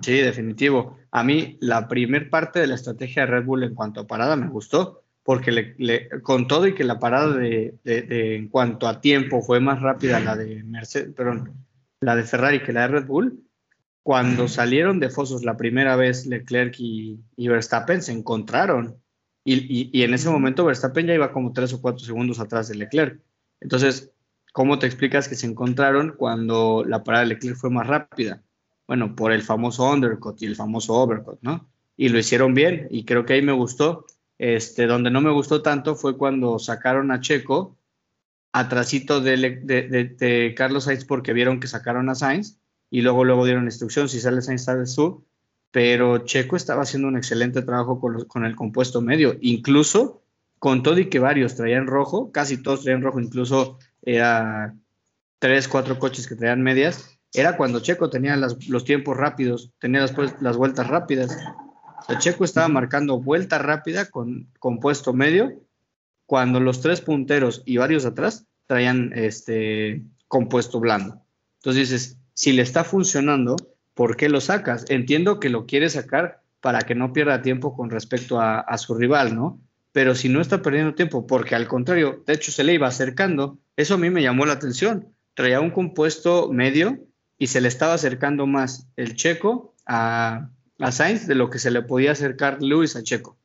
Sí, definitivo. A mí la primer parte de la estrategia de Red Bull en cuanto a parada me gustó, porque le, con todo y que la parada de, en cuanto a tiempo fue más rápida la de Mercedes, perdón, la de Ferrari que la de Red Bull, cuando salieron de Fosos la primera vez Leclerc y, Verstappen se encontraron y, y, en ese momento Verstappen ya iba como tres o cuatro segundos atrás de Leclerc. Entonces, ¿cómo te explicas que se encontraron cuando la parada de Leclerc fue más rápida? Bueno, por el famoso undercut y el famoso overcut, ¿no? Y lo hicieron bien y creo que ahí me gustó. Este, donde no me gustó tanto fue cuando sacaron a Checo atrasito de, de, Carlos Sainz porque vieron que sacaron a Sainz y luego luego dieron instrucción si sale Sainz sale su pero Checo estaba haciendo un excelente trabajo con, con el compuesto medio incluso con todo y que varios traían rojo casi todos traían rojo incluso era tres cuatro coches que traían medias era cuando Checo tenía los tiempos rápidos tenía las, las vueltas rápidas Checo estaba marcando vuelta rápida con compuesto medio cuando los tres punteros y varios atrás traían este compuesto blando. Entonces dices, si le está funcionando, ¿por qué lo sacas? Entiendo que lo quiere sacar para que no pierda tiempo con respecto a, su rival, ¿no? Pero si no está perdiendo tiempo, porque al contrario, de hecho se le iba acercando, eso a mí me llamó la atención. Traía un compuesto medio y se le estaba acercando más el checo a, a Sainz de lo que se le podía acercar Luis a Checo.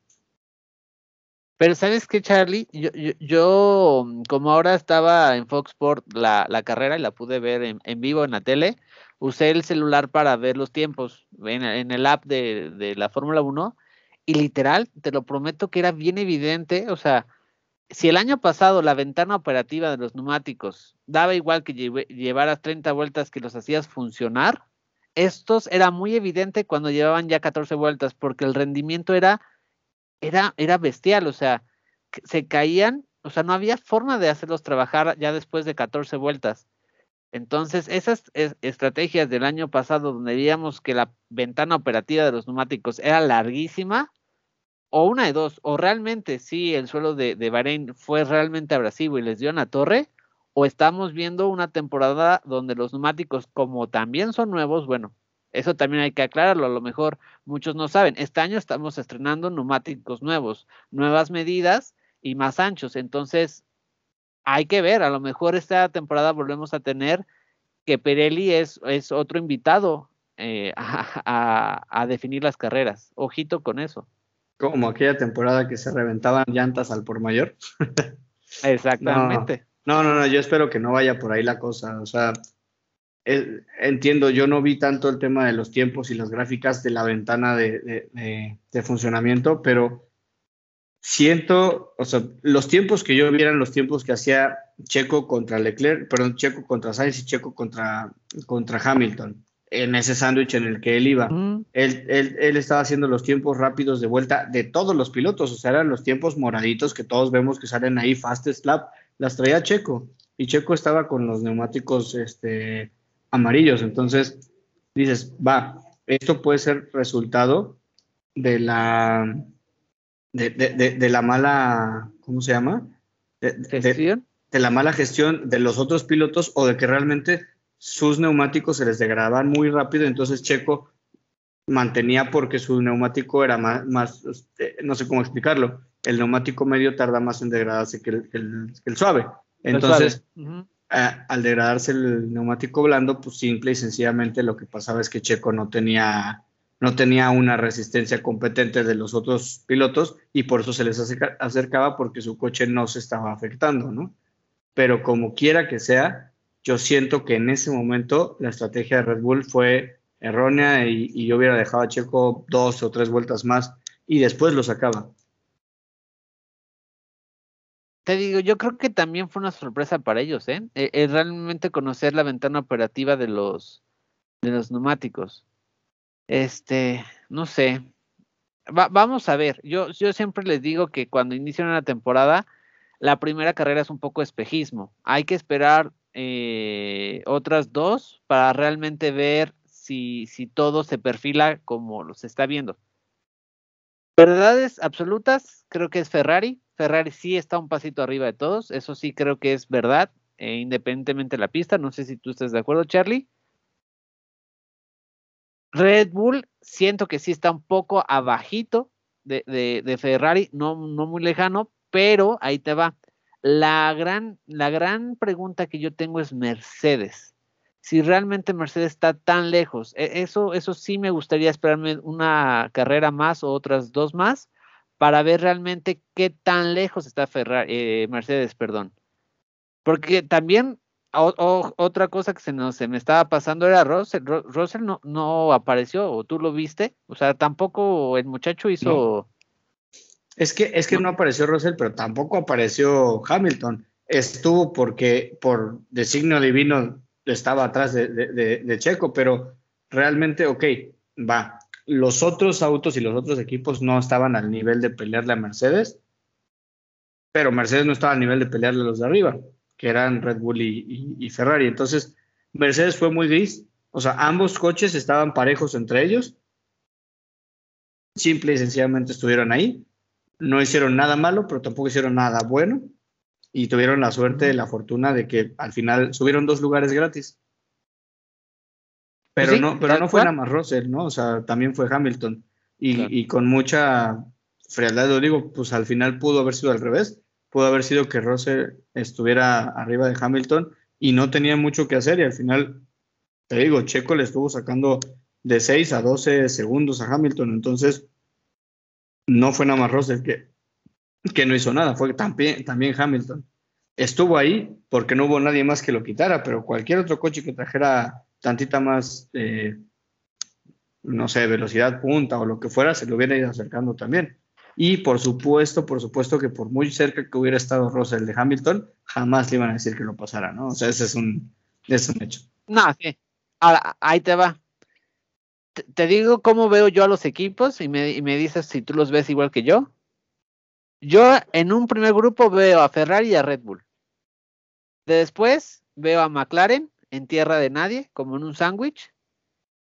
Pero sabes qué, Charlie, yo, yo, como ahora estaba en Fox Sport la, la carrera y la pude ver en, vivo en la tele, usé el celular para ver los tiempos en, en el app de, de la Fórmula 1 y literal, te lo prometo que era bien evidente, o sea, si el año pasado la ventana operativa de los neumáticos daba igual que llevaras 30 vueltas que los hacías funcionar, estos era muy evidente cuando llevaban ya 14 vueltas porque el rendimiento era era, era bestial, o sea, se caían, o sea, no había forma de hacerlos trabajar ya después de 14 vueltas. Entonces, esas estrategias del año pasado, donde veíamos que la ventana operativa de los neumáticos era larguísima, o una de dos, o realmente sí el suelo de, de Bahrein fue realmente abrasivo y les dio una torre, o estamos viendo una temporada donde los neumáticos, como también son nuevos, bueno, eso también hay que aclararlo, a lo mejor muchos no saben. Este año estamos estrenando neumáticos nuevos, nuevas medidas y más anchos. Entonces, hay que ver, a lo mejor esta temporada volvemos a tener que Pirelli es, es otro invitado eh, a, definir las carreras. Ojito con eso. Como aquella temporada que se reventaban llantas al por mayor. Exactamente. no, no, no, yo espero que no vaya por ahí la cosa. O sea, entiendo, yo no vi tanto el tema de los tiempos y las gráficas de la ventana de, funcionamiento, pero siento, o sea, los tiempos que yo vi eran los tiempos que hacía Checo contra Leclerc, perdón, Checo contra Sainz y Checo contra, contra Hamilton, en ese sándwich en el que él iba. él, él, estaba haciendo los tiempos rápidos de vuelta de todos los pilotos, o sea, eran los tiempos moraditos que todos vemos que salen ahí, fastest lap, las traía Checo. Y Checo estaba con los neumáticos este, amarillos. Entonces, dices, va, esto puede ser resultado de la, de, la mala, ¿cómo se llama? De, la mala gestión de los otros pilotos o de que realmente sus neumáticos se les degradaban muy rápido, entonces Checo mantenía porque su neumático era más, más este, no sé cómo explicarlo, el neumático medio tarda más en degradarse que el, suave. Entonces, al degradarse el neumático blando, pues simple y sencillamente lo que pasaba es que Checo no tenía, no tenía una resistencia competente de los otros pilotos y por eso se les acercaba porque su coche no se estaba afectando, ¿no? Pero como quiera que sea, yo siento que en ese momento la estrategia de Red Bull fue errónea y, yo hubiera dejado a Checo dos o tres vueltas más y después lo sacaba te digo, yo creo que también fue una sorpresa para ellos, ¿eh? Es e, realmente conocer la ventana operativa de los, de los neumáticos. Este, no sé. vamos a ver. Yo, yo siempre les digo que cuando inician una temporada, la primera carrera es un poco espejismo. Hay que esperar eh, otras dos para realmente ver si, si todo se perfila como se está viendo. Verdades absolutas, creo que es Ferrari. Ferrari sí está un pasito arriba de todos, eso sí creo que es verdad, eh, independientemente de la pista. No sé si tú estás de acuerdo, Charlie. Red Bull siento que sí está un poco abajito de, de, de Ferrari, no, no muy lejano, pero ahí te va. La gran, la gran pregunta que yo tengo es Mercedes. Si realmente Mercedes está tan lejos, e, eso, eso sí me gustaría esperarme una carrera más o otras dos más para ver realmente qué tan lejos está Ferrari, eh, Mercedes, perdón. Porque también otra cosa que se, nos, se me estaba pasando era Russell. Russell no, no apareció, o tú lo viste. O sea, tampoco el muchacho hizo. Es que, es que no. apareció Russell, pero tampoco apareció Hamilton. Estuvo porque por designio divino estaba atrás de, de, Checo, pero realmente, ok, va. Los otros autos y los otros equipos no estaban al nivel de pelearle a Mercedes, pero Mercedes no estaba al nivel de pelearle a los de arriba, que eran Red Bull y, y Ferrari. Entonces, Mercedes fue muy gris. O sea, ambos coches estaban parejos entre ellos. Simple y sencillamente estuvieron ahí no hicieron nada malo, pero tampoco hicieron nada bueno y tuvieron la suerte, la fortuna de que al final subieron dos lugares gratis. Pero no, pero no fue nada más Russell, ¿no? O sea, también fue Hamilton. Y, con mucha frialdad lo digo, pues al final pudo haber sido al revés. Pudo haber sido que Russell estuviera arriba de Hamilton y no tenía mucho que hacer. Y al final, te digo, Checo le estuvo sacando de 6 a 12 segundos a Hamilton. Entonces, no fue nada más Russell que, que no hizo nada, fue también, también Hamilton. Estuvo ahí porque no hubo nadie más que lo quitara, pero cualquier otro coche que trajera tantita más, eh, no sé, velocidad punta o lo que fuera, se lo hubiera ido acercando también. Y por supuesto, por supuesto que por muy cerca que hubiera estado Russell de Hamilton, jamás le iban a decir que lo pasara, ¿no? O sea, ese es un, es un hecho. No, sí. Ahora, ahí te va te digo cómo veo yo a los equipos y me, dices si tú los ves igual que yo. Yo en un primer grupo veo a Ferrari y a Red Bull. Después veo a McLaren en tierra de nadie, como en un sándwich.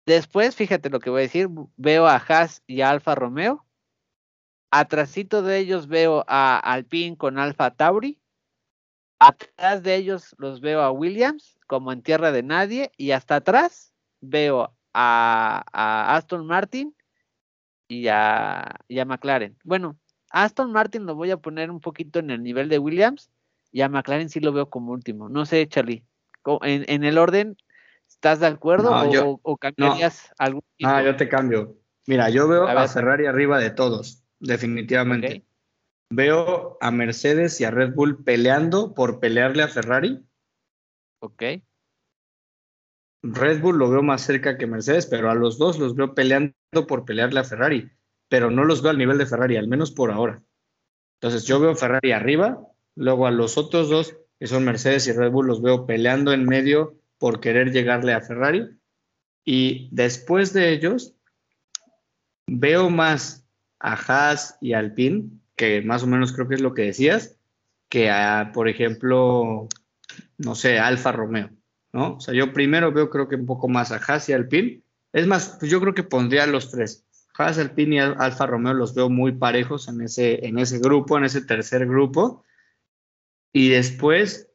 Después, fíjate lo que voy a decir, veo a Haas y a Alfa Romeo. Atrásito de ellos veo a Alpine con Alfa Tauri. Atrás de ellos los veo a Williams como en tierra de nadie. Y hasta atrás veo a, Aston Martin y a, McLaren. Bueno, Aston Martin lo voy a poner un poquito en el nivel de Williams y a McLaren sí lo veo como último. No sé, Charlie, en, el orden, ¿estás de acuerdo o, cambiarías algún Ah, yo te cambio. Mira, yo veo a, Ferrari arriba de todos, definitivamente. Veo a Mercedes y a Red Bull peleando por pelearle a Ferrari. Ok. Red Bull lo veo más cerca que Mercedes, pero a los dos los veo peleando por pelearle a Ferrari, pero no los veo al nivel de Ferrari, al menos por ahora. Entonces yo veo Ferrari arriba, luego a los otros dos, que son Mercedes y Red Bull, los veo peleando en medio por querer llegarle a Ferrari. Y después de ellos, veo más a Haas y Alpine, que más o menos creo que es lo que decías, que a, por ejemplo, no sé, Alfa Romeo. ¿No? O sea, yo primero veo creo que un poco más a Haas y Alpine. Es más, pues yo creo que pondría los tres. Haas, Alpine y Alfa Romeo los veo muy parejos en ese, en ese grupo, en ese tercer grupo. Y después,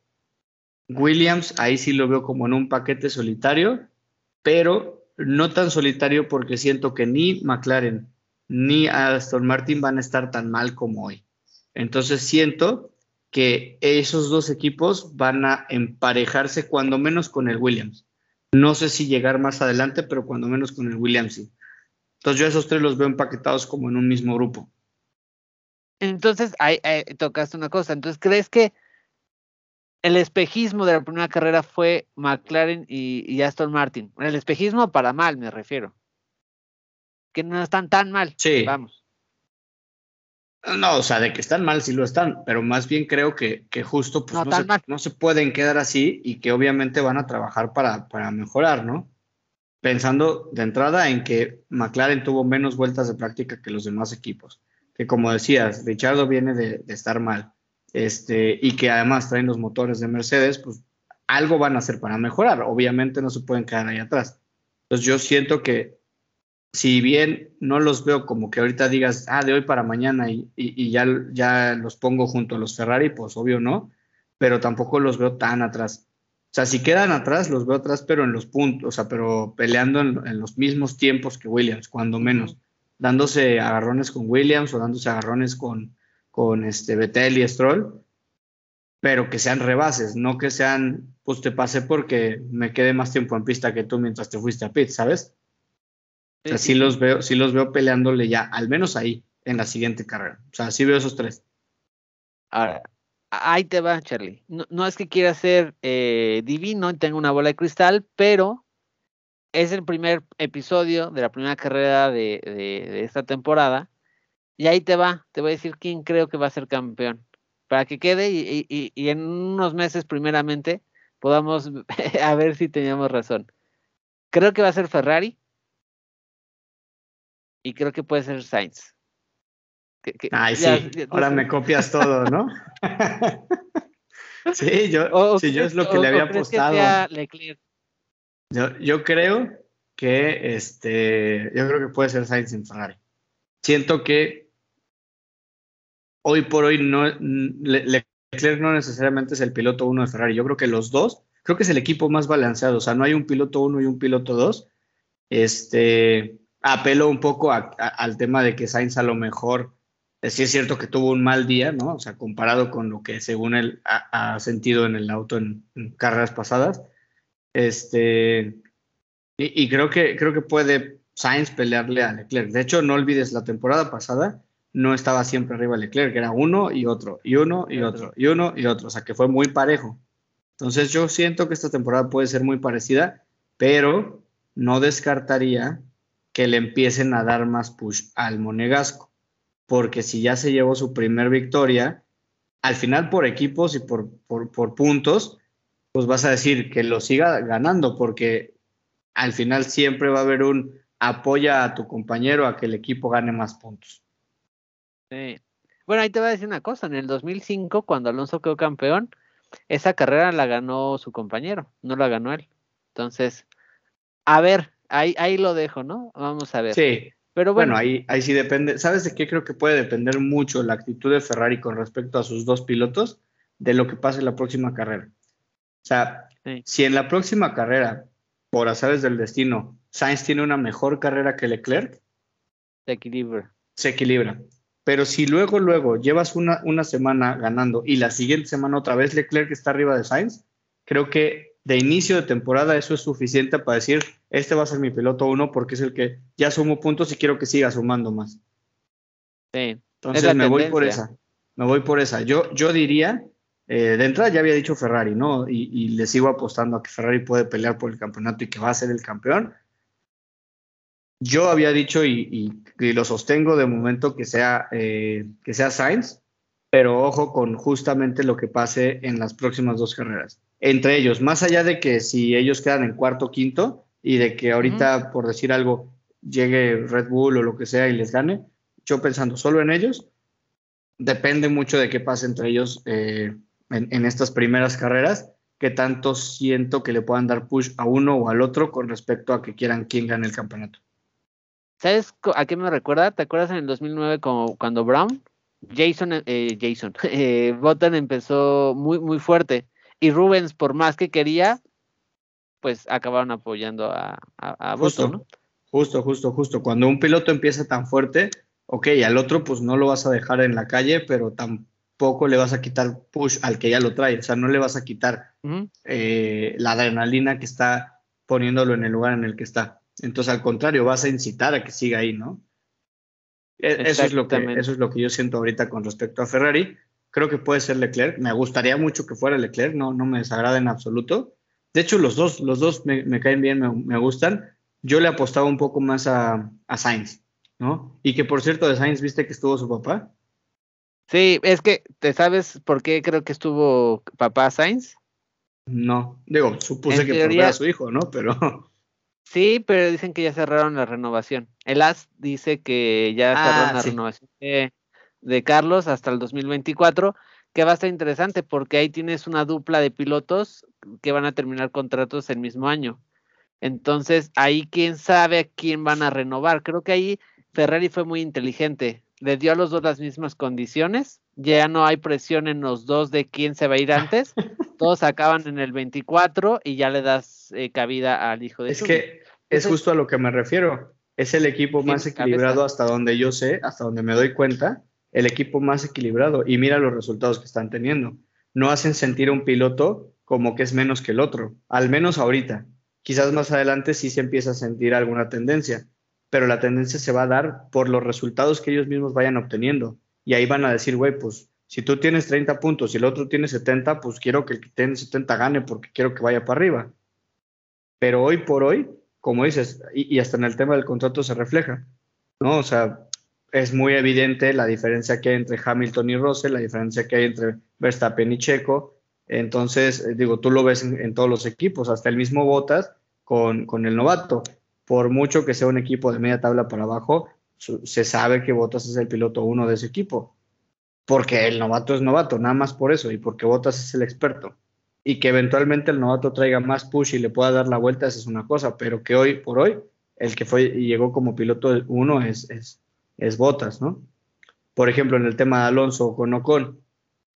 Williams, ahí sí lo veo como en un paquete solitario, pero no tan solitario porque siento que ni McLaren ni Aston Martin van a estar tan mal como hoy. Entonces siento que esos dos equipos van a emparejarse cuando menos con el Williams. No sé si llegar más adelante, pero cuando menos con el Williams sí. Entonces yo esos tres los veo empaquetados como en un mismo grupo. Entonces, ahí, tocaste una cosa. Entonces, ¿crees que el espejismo de la primera carrera fue McLaren y, Aston Martin? El espejismo para mal, me refiero. Que no están tan mal. Sí. Vamos. No, o sea, de que están mal, sí lo están, pero más bien creo que, que justo pues, no, se, pueden quedar así y que obviamente van a trabajar para, para mejorar, ¿no? Pensando de entrada en que McLaren tuvo menos vueltas de práctica que los demás equipos, que como decías, Richardo viene de, de estar mal, este, y que además traen los motores de Mercedes, pues algo van a hacer para mejorar, obviamente no se pueden quedar ahí atrás. Entonces yo siento que si bien no los veo como que ahorita digas, ah, de hoy para mañana y, ya, ya los pongo junto a los Ferrari, pues obvio no, pero tampoco los veo tan atrás. O sea, si quedan atrás, los veo atrás, pero en los puntos, o sea, pero peleando en, los mismos tiempos que Williams, cuando menos. dándose agarrones con Williams o dándose agarrones con, con este Betel y Stroll, pero que sean rebases, no que sean, pues te pasé porque me quedé más tiempo en pista que tú mientras te fuiste a pit, ¿sabes? O sea, sí, los veo, sí los veo peleándole ya, al menos ahí, en la siguiente carrera. O sea, sí veo esos tres. Ahora, ahí te va, Charlie. No, no es que quiera ser eh, divino y tenga una bola de cristal, pero es el primer episodio de la primera carrera de, de, de, esta temporada. Y ahí te va, te voy a decir quién creo que va a ser campeón. Para que quede y, y, y en unos meses, primeramente, podamos a ver si teníamos razón. Creo que va a ser Ferrari. Y creo que puede ser Sainz. Que, que, Ay, ya, sí, ya, ahora me copias todo, ¿no? sí, yo, o, sí, yo es lo que o, le había apostado. Yo, yo creo que este, yo creo que puede ser Sainz en Ferrari. Siento que hoy por hoy no Leclerc no necesariamente es el piloto uno de Ferrari. Yo creo que los dos, creo que es el equipo más balanceado. O sea, no hay un piloto uno y un piloto dos. Este, apelo un poco a, a, al tema de que Sainz a lo mejor sí es cierto que tuvo un mal día, ¿no? O sea, comparado con lo que según él ha, ha sentido en el auto en, en, carreras pasadas. Este, y, y, creo, que, creo que puede Sainz pelearle a Leclerc. De hecho, no olvides, la temporada pasada no estaba siempre arriba Leclerc, era uno y otro, y uno y otro, y uno y otro. O sea, que fue muy parejo. Entonces yo siento que esta temporada puede ser muy parecida, pero no descartaría que le empiecen a dar más push al Monegasco porque si ya se llevó su primer victoria, al final por equipos y por, por, por, puntos, pues vas a decir que lo siga ganando, porque al final siempre va a haber un apoya a tu compañero a que el equipo gane más puntos. Sí. Bueno, ahí te voy a decir una cosa, en el 2005, cuando Alonso quedó campeón, esa carrera la ganó su compañero, no la ganó él. Entonces, a ver, ahí, ahí lo dejo, ¿no? Vamos a ver. Sí, pero bueno, bueno ahí, ahí sí depende. ¿Sabes de qué creo que puede depender mucho la actitud de Ferrari con respecto a sus dos pilotos? De lo que pase en la próxima carrera. O sea, sí. si en la próxima carrera, por azares del destino, Sainz tiene una mejor carrera que Leclerc, se equilibra. Se equilibra. Pero si luego, luego llevas una, una semana ganando y la siguiente semana otra vez Leclerc está arriba de Sainz, creo que de inicio de temporada eso es suficiente para decir, este va a ser mi piloto uno porque es el que ya sumo puntos y quiero que siga sumando más. Sí. Entonces me tendencia. voy por esa. Me voy por esa. Yo, yo diría, eh, de entrada ya había dicho Ferrari, ¿no? Y, y, le sigo apostando a que Ferrari puede pelear por el campeonato y que va a ser el campeón. Yo había dicho y, y, y lo sostengo de momento que sea, eh, que sea Sainz, pero ojo con justamente lo que pase en las próximas dos carreras entre ellos, más allá de que si ellos quedan en cuarto o quinto y de que ahorita, uh -huh. por decir algo, llegue Red Bull o lo que sea y les gane, yo pensando solo en ellos, depende mucho de qué pase entre ellos eh, en, en, estas primeras carreras, que tanto siento que le puedan dar push a uno o al otro con respecto a que quieran quién gane el campeonato. ¿Sabes a qué me recuerda? ¿Te acuerdas en el 2009 como cuando Brown, Jason, eh, Jason, eh, Button empezó muy, muy fuerte? Y Rubens, por más que quería, pues acabaron apoyando a, a, a justo. Justo, justo, justo. Cuando un piloto empieza tan fuerte, ok, al otro pues no lo vas a dejar en la calle, pero tampoco le vas a quitar push al que ya lo trae, o sea, no le vas a quitar uh -huh. eh, la adrenalina que está poniéndolo en el lugar en el que está. Entonces, al contrario, vas a incitar a que siga ahí, ¿no? E, eso es, lo que, eso es lo que yo siento ahorita con respecto a Ferrari creo que puede ser Leclerc. Me gustaría mucho que fuera Leclerc, no, no me desagrada en absoluto. De hecho, los dos, los dos me, me caen bien, me, me, gustan. Yo le apostaba un poco más a, a, Sainz, ¿no? Y que por cierto, de Sainz, ¿viste que estuvo su papá? Sí, es que, ¿te sabes por qué creo que estuvo papá Sainz? No, digo, supuse en que teoría, era su hijo, ¿no? Pero. Sí, pero dicen que ya cerraron la renovación. El AS dice que ya ah, cerraron la sí. renovación de, de Carlos hasta el 2024, que va a estar interesante porque ahí tienes una dupla de pilotos que van a terminar contratos el mismo año. Entonces, ahí quién sabe a quién van a renovar. Creo que ahí Ferrari fue muy inteligente. Le dio a los dos las mismas condiciones. Ya no hay presión en los dos de quién se va a ir antes. Todos acaban en el 24 y ya le das eh, cabida al hijo de Es que es justo a lo que me refiero Es el equipo más equilibrado hasta donde yo sé, hasta donde me doy cuenta, el equipo más equilibrado. Y mira los resultados que están teniendo. No hacen sentir a un piloto como que es menos que el otro, al menos ahorita. Quizás más adelante sí se empieza a sentir alguna tendencia, pero la tendencia se va a dar por los resultados que ellos mismos vayan obteniendo. Y ahí van a decir, güey, pues si tú tienes 30 puntos y el otro tiene 70, pues quiero que el que tiene 70 gane porque quiero que vaya para arriba. Pero hoy por hoy, como dices, y, hasta en el tema del contrato se refleja, ¿no? O sea, es muy evidente la diferencia que hay entre Hamilton y Russell, la diferencia que hay entre Verstappen y Checo. Entonces, eh, digo, tú lo ves en, todos los equipos, hasta el mismo Botas con, con, el novato. Por mucho que sea un equipo de media tabla para abajo, se sabe que Botas es el piloto uno de ese equipo. Porque el novato es novato, nada más por eso, y porque Botas es el experto y que eventualmente el novato traiga más push y le pueda dar la vuelta, esa es una cosa, pero que hoy por hoy el que fue y llegó como piloto uno es, es, es Botas, ¿no? Por ejemplo, en el tema de Alonso con Ocon,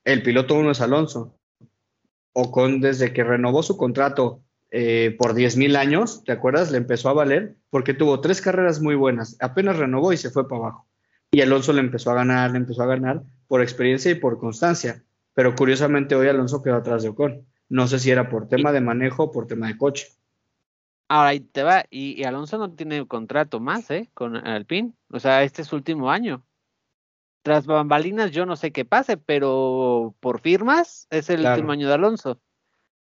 el piloto uno es Alonso. Ocon desde que renovó su contrato eh, por 10 mil años, ¿te acuerdas? Le empezó a valer porque tuvo tres carreras muy buenas, apenas renovó y se fue para abajo. Y Alonso le empezó a ganar, le empezó a ganar por experiencia y por constancia. Pero curiosamente hoy Alonso quedó atrás de Ocon. No sé si era por tema de manejo o por tema de coche. Ahora ahí te va, y, Alonso no tiene contrato más, ¿eh? Con Alpine. O sea, este es su último año. Tras bambalinas, yo no sé qué pase, pero por firmas es el último año de Alonso.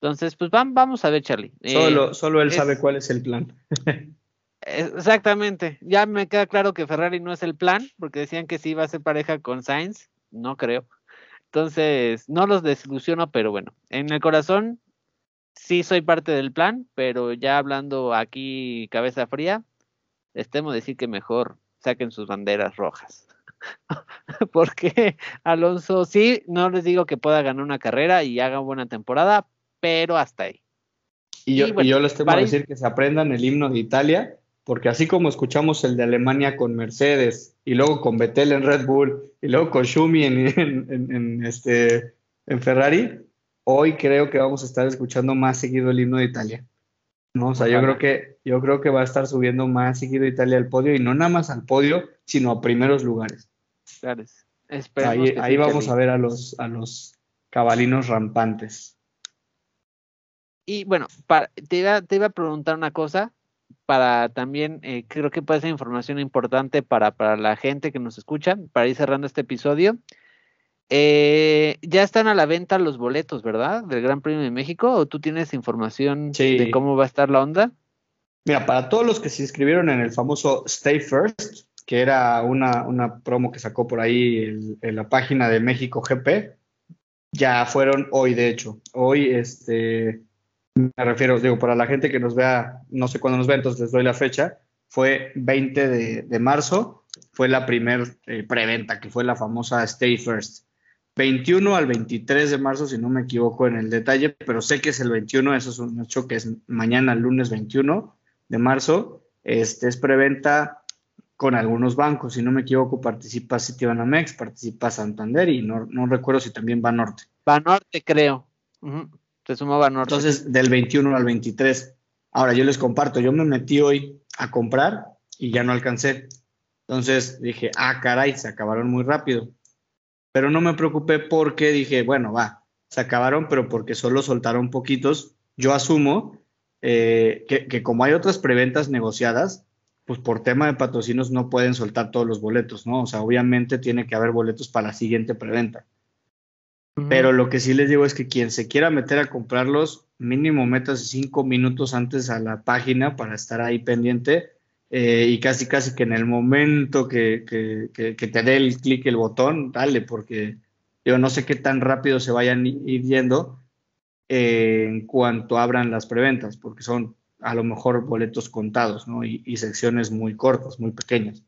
Entonces, pues vamos a ver, Charlie. Solo, eh, solo él sabe cuál es el plan. exactamente. Ya me queda claro que Ferrari no es el plan, porque decían que sí iba a ser pareja con Sainz. No creo. Entonces, no los desilusiono, pero bueno, en el corazón sí soy parte del plan, pero ya hablando aquí cabeza fría, les temo decir que mejor saquen sus banderas rojas. Porque Alonso sí, no les digo que pueda ganar una carrera y haga buena temporada, pero hasta ahí. Y yo, y yo les tengo que decir que se aprendan el himno de Italia porque así como escuchamos el de Alemania con Mercedes y luego con Vettel en Red Bull y luego con Schumi en, este, en Ferrari, hoy creo que vamos a estar escuchando más seguido el himno de Italia. ¿no? O sea, yo creo, que, yo creo que va a estar subiendo más seguido Italia al podio y no nada más al podio, sino a primeros lugares. Claro. Ahí, ahí vamos a ver a los, a los cabalinos rampantes. Y bueno, te, iba, te iba a preguntar una cosa para también, eh, creo que puede ser información importante para, para la gente que nos escucha, para ir cerrando este episodio. Eh, ya están a la venta los boletos, ¿verdad? Del Gran Premio de México, ¿o tú tienes información de cómo va a estar la onda? Mira, para todos los que se inscribieron en el famoso Stay First, que era una, una promo que sacó por ahí en la página de México GP, ya fueron hoy, de hecho. Hoy, este, me refiero, digo, para la gente que nos vea, no sé cuándo nos ve, entonces les doy la fecha, fue 20 de, marzo, fue la primer eh, preventa, que fue la famosa Stay First. 21 al 23 de marzo, si no me equivoco en el detalle, pero sé que es el 21, eso es un hecho que es mañana, lunes 21 de marzo. Este es preventa con algunos bancos, si no me equivoco, participa Citibanamex, participa Santander y no, no recuerdo si también va Norte. Va Norte, creo. Se sumaba Norte. Entonces, del 21 al 23. Ahora, yo les comparto, yo me metí hoy a comprar y ya no alcancé. Entonces dije, ah, caray, se acabaron muy rápido. Pero no me preocupé porque dije, bueno, va, se acabaron, pero porque solo soltaron poquitos. Yo asumo eh, que, que, como hay otras preventas negociadas, pues por tema de patrocinos no pueden soltar todos los boletos, ¿no? O sea, obviamente tiene que haber boletos para la siguiente preventa. Pero lo que sí les digo es que quien se quiera meter a comprarlos, mínimo metas cinco minutos antes a la página para estar ahí pendiente eh, y casi casi que en el momento que, que, que, te dé el clic el botón, dale, porque yo no sé qué tan rápido se vayan ir yendo eh, en cuanto abran las preventas, porque son a lo mejor boletos contados, ¿no? y secciones muy cortas, muy pequeñas.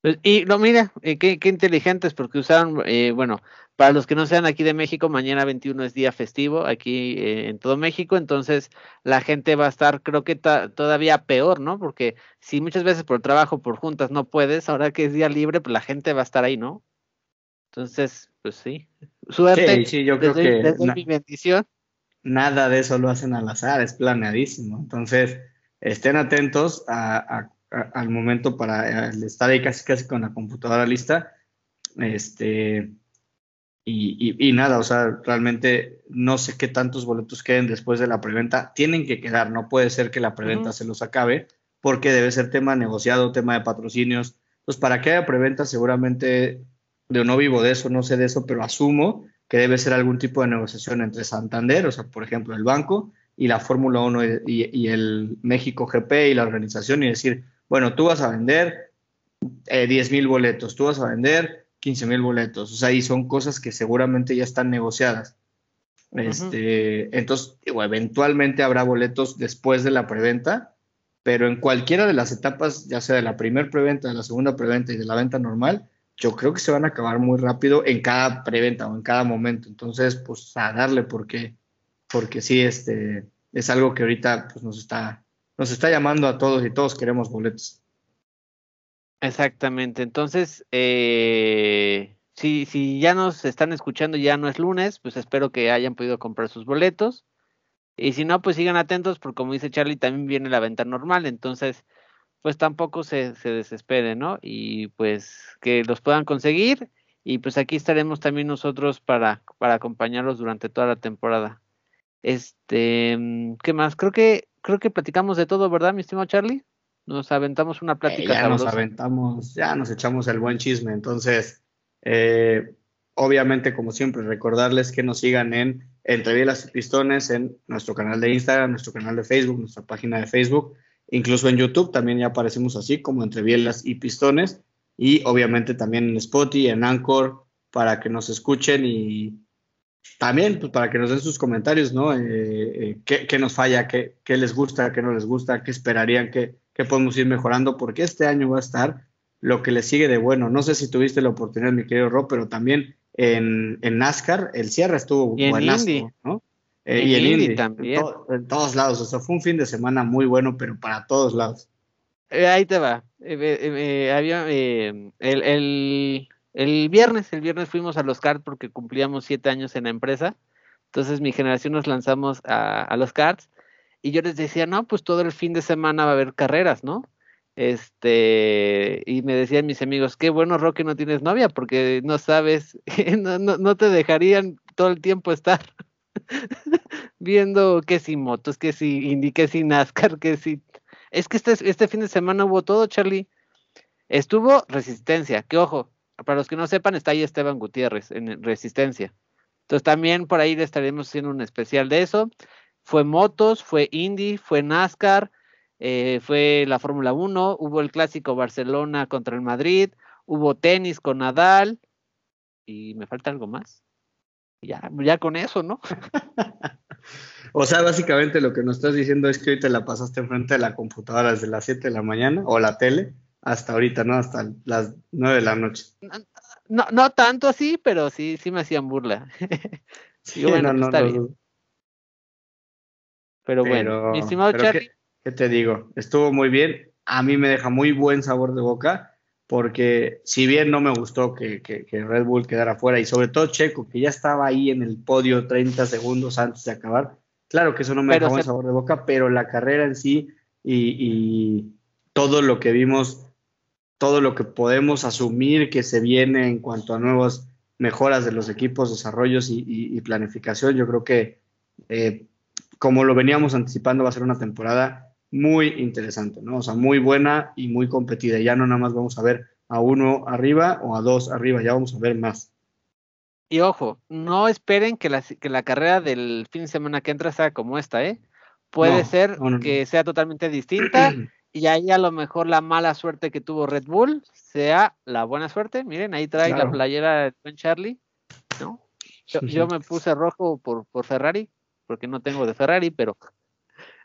Pues, y no, mira, eh, qué, inteligentes, porque usaron, eh, bueno, para los que no sean aquí de México, mañana 21 es día festivo aquí eh, en todo México, entonces la gente va a estar, creo que todavía peor, ¿no? Porque si muchas veces por trabajo, por juntas no puedes, ahora que es día libre, pues la gente va a estar ahí, ¿no? Entonces, pues sí, suerte. Sí, sí, yo creo que mi bendición. Nada de eso lo hacen al azar, es planeadísimo. Entonces, estén atentos al momento para estar ahí casi casi con la computadora lista. Este, y, nada, o sea, realmente no sé qué tantos boletos queden después de la preventa. Tienen que quedar, no puede ser que la preventa se los acabe, porque debe ser tema negociado, tema de patrocinios. Pues para que haya preventa, seguramente, yo no vivo de eso, no sé de eso, pero asumo que debe ser algún tipo de negociación entre Santander, o sea, por ejemplo, el banco, y la Fórmula 1 y, el México GP y la organización, y decir, bueno, tú vas a vender eh, 10 mil boletos, tú vas a vender 15 mil boletos. O sea, y son cosas que seguramente ya están negociadas. Este, Entonces, eventualmente habrá boletos después de la preventa, pero en cualquiera de las etapas, ya sea de la primera preventa, de la segunda preventa y de la venta normal, yo creo que se van a acabar muy rápido en cada preventa o en cada momento. Entonces, pues a darle porque, porque sí, este, es algo que ahorita pues, nos, está, nos está llamando a todos y todos queremos boletos. Exactamente. Entonces, eh, si, si ya nos están escuchando, ya no es lunes, pues espero que hayan podido comprar sus boletos. Y si no, pues sigan atentos, porque como dice Charlie, también viene la venta normal. Entonces, pues tampoco se, se desesperen, ¿no? Y pues que los puedan conseguir. Y pues aquí estaremos también nosotros para, para acompañarlos durante toda la temporada. Este, mm, ¿qué más? Creo que, creo que platicamos de todo, ¿verdad, mi estimado Charlie? Nos aventamos una eh, plática. ya nos aventamos, ya nos echamos el buen chisme. Entonces, eh, obviamente, como siempre, recordarles que nos sigan en Entre y Pistones en nuestro canal de Instagram, nuestro canal de Facebook, nuestra página de Facebook, incluso en YouTube también ya aparecemos así como Entre y Pistones y obviamente también en Spotify, en Anchor, para que nos escuchen y también pues, para que nos den sus comentarios, ¿no? Eh, ¿qué, nos falla? ¿Qué, ¿Qué, les gusta? ¿Qué no les gusta? ¿Qué esperarían que, que podemos ir mejorando, porque este año va a estar lo que le sigue de bueno. No sé si tuviste la oportunidad, mi querido Rob, pero también en, en NASCAR el cierre estuvo y ¿no? Eh, y en Indy también. En, todos lados, o sea, fue un fin de semana muy bueno, pero para todos lados. Eh, ahí te va. Eh, había el, el, el, viernes, el viernes fuimos a los karts porque cumplíamos siete años en la empresa. Entonces mi generación nos lanzamos a, a los karts y yo les decía, no, pues todo el fin de semana va a haber carreras, ¿no? Este, y me decían mis amigos, qué bueno, Roque, no tienes novia, porque no sabes, no, no, no te dejarían todo el tiempo estar viendo que si motos, que si Indy, que si NASCAR, que si... Es que este, este fin de semana hubo todo, Charlie. Estuvo Resistencia, que ojo, para los que no sepan, está ahí Esteban Gutiérrez en Resistencia. Entonces también por ahí le estaremos haciendo un especial de eso. Fue motos, fue Indy, fue NASCAR, eh, fue la Fórmula 1, hubo el clásico Barcelona contra el Madrid, hubo tenis con Nadal y me falta algo más. Ya, ya con eso, ¿no? o sea, básicamente lo que nos estás diciendo es que hoy te la pasaste enfrente de la computadora desde las 7 de la mañana o la tele hasta ahorita, ¿no? Hasta las 9 de la noche. No, no tanto así, pero sí, sí me hacían burla. sí, bueno, no, está bien. Pero, bueno, mi estimado Charlie. ¿qué, te digo? Estuvo muy bien. A mí me deja muy buen sabor de boca porque si bien no me gustó que, Red Bull quedara fuera y sobre todo Checo, que ya estaba ahí en el podio 30 segundos antes de acabar, claro que eso no me deja buen sabor de boca, pero la carrera en sí y, todo lo que vimos, todo lo que podemos asumir que se viene en cuanto a nuevas mejoras de los equipos, desarrollos y, planificación, yo creo que eh, como lo veníamos anticipando, va a ser una temporada muy interesante, ¿no? O sea, muy buena y muy competida. Ya no nada más vamos a ver a uno arriba o a dos arriba, ya vamos a ver más. Y ojo, no esperen que la, que la carrera del fin de semana que entra sea como esta, ¿eh? Puede ser que sea totalmente distinta y ahí a lo mejor la mala suerte que tuvo Red Bull sea la buena suerte. Miren, ahí trae la playera de Ben Charlie, ¿no? Yo, me puse rojo por, por Ferrari, porque no tengo de Ferrari, pero,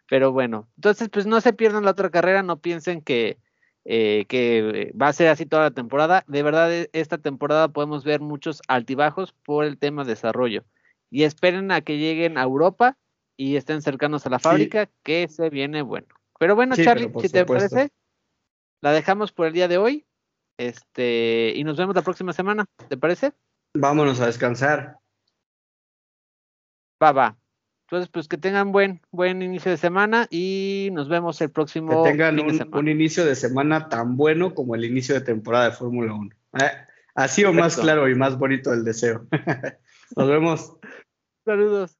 pero bueno. Entonces, pues no se pierdan la otra carrera, no piensen que, eh, que va a ser así toda la temporada. De verdad, e, esta temporada podemos ver muchos altibajos por el tema de desarrollo. Y esperen a que lleguen a Europa y estén cercanos a la fábrica, que se viene bueno. Pero bueno, Charlie, si te parece, la dejamos por el día de hoy. Este, y nos vemos la próxima semana, ¿te parece? Vámonos a descansar. Va, va. Entonces, pues que tengan buen, buen inicio de semana y nos vemos el próximo. Que tengan un, inicio de semana tan bueno como el inicio de temporada de Fórmula 1. Eh, así o más claro y más bonito el deseo. nos vemos. Saludos.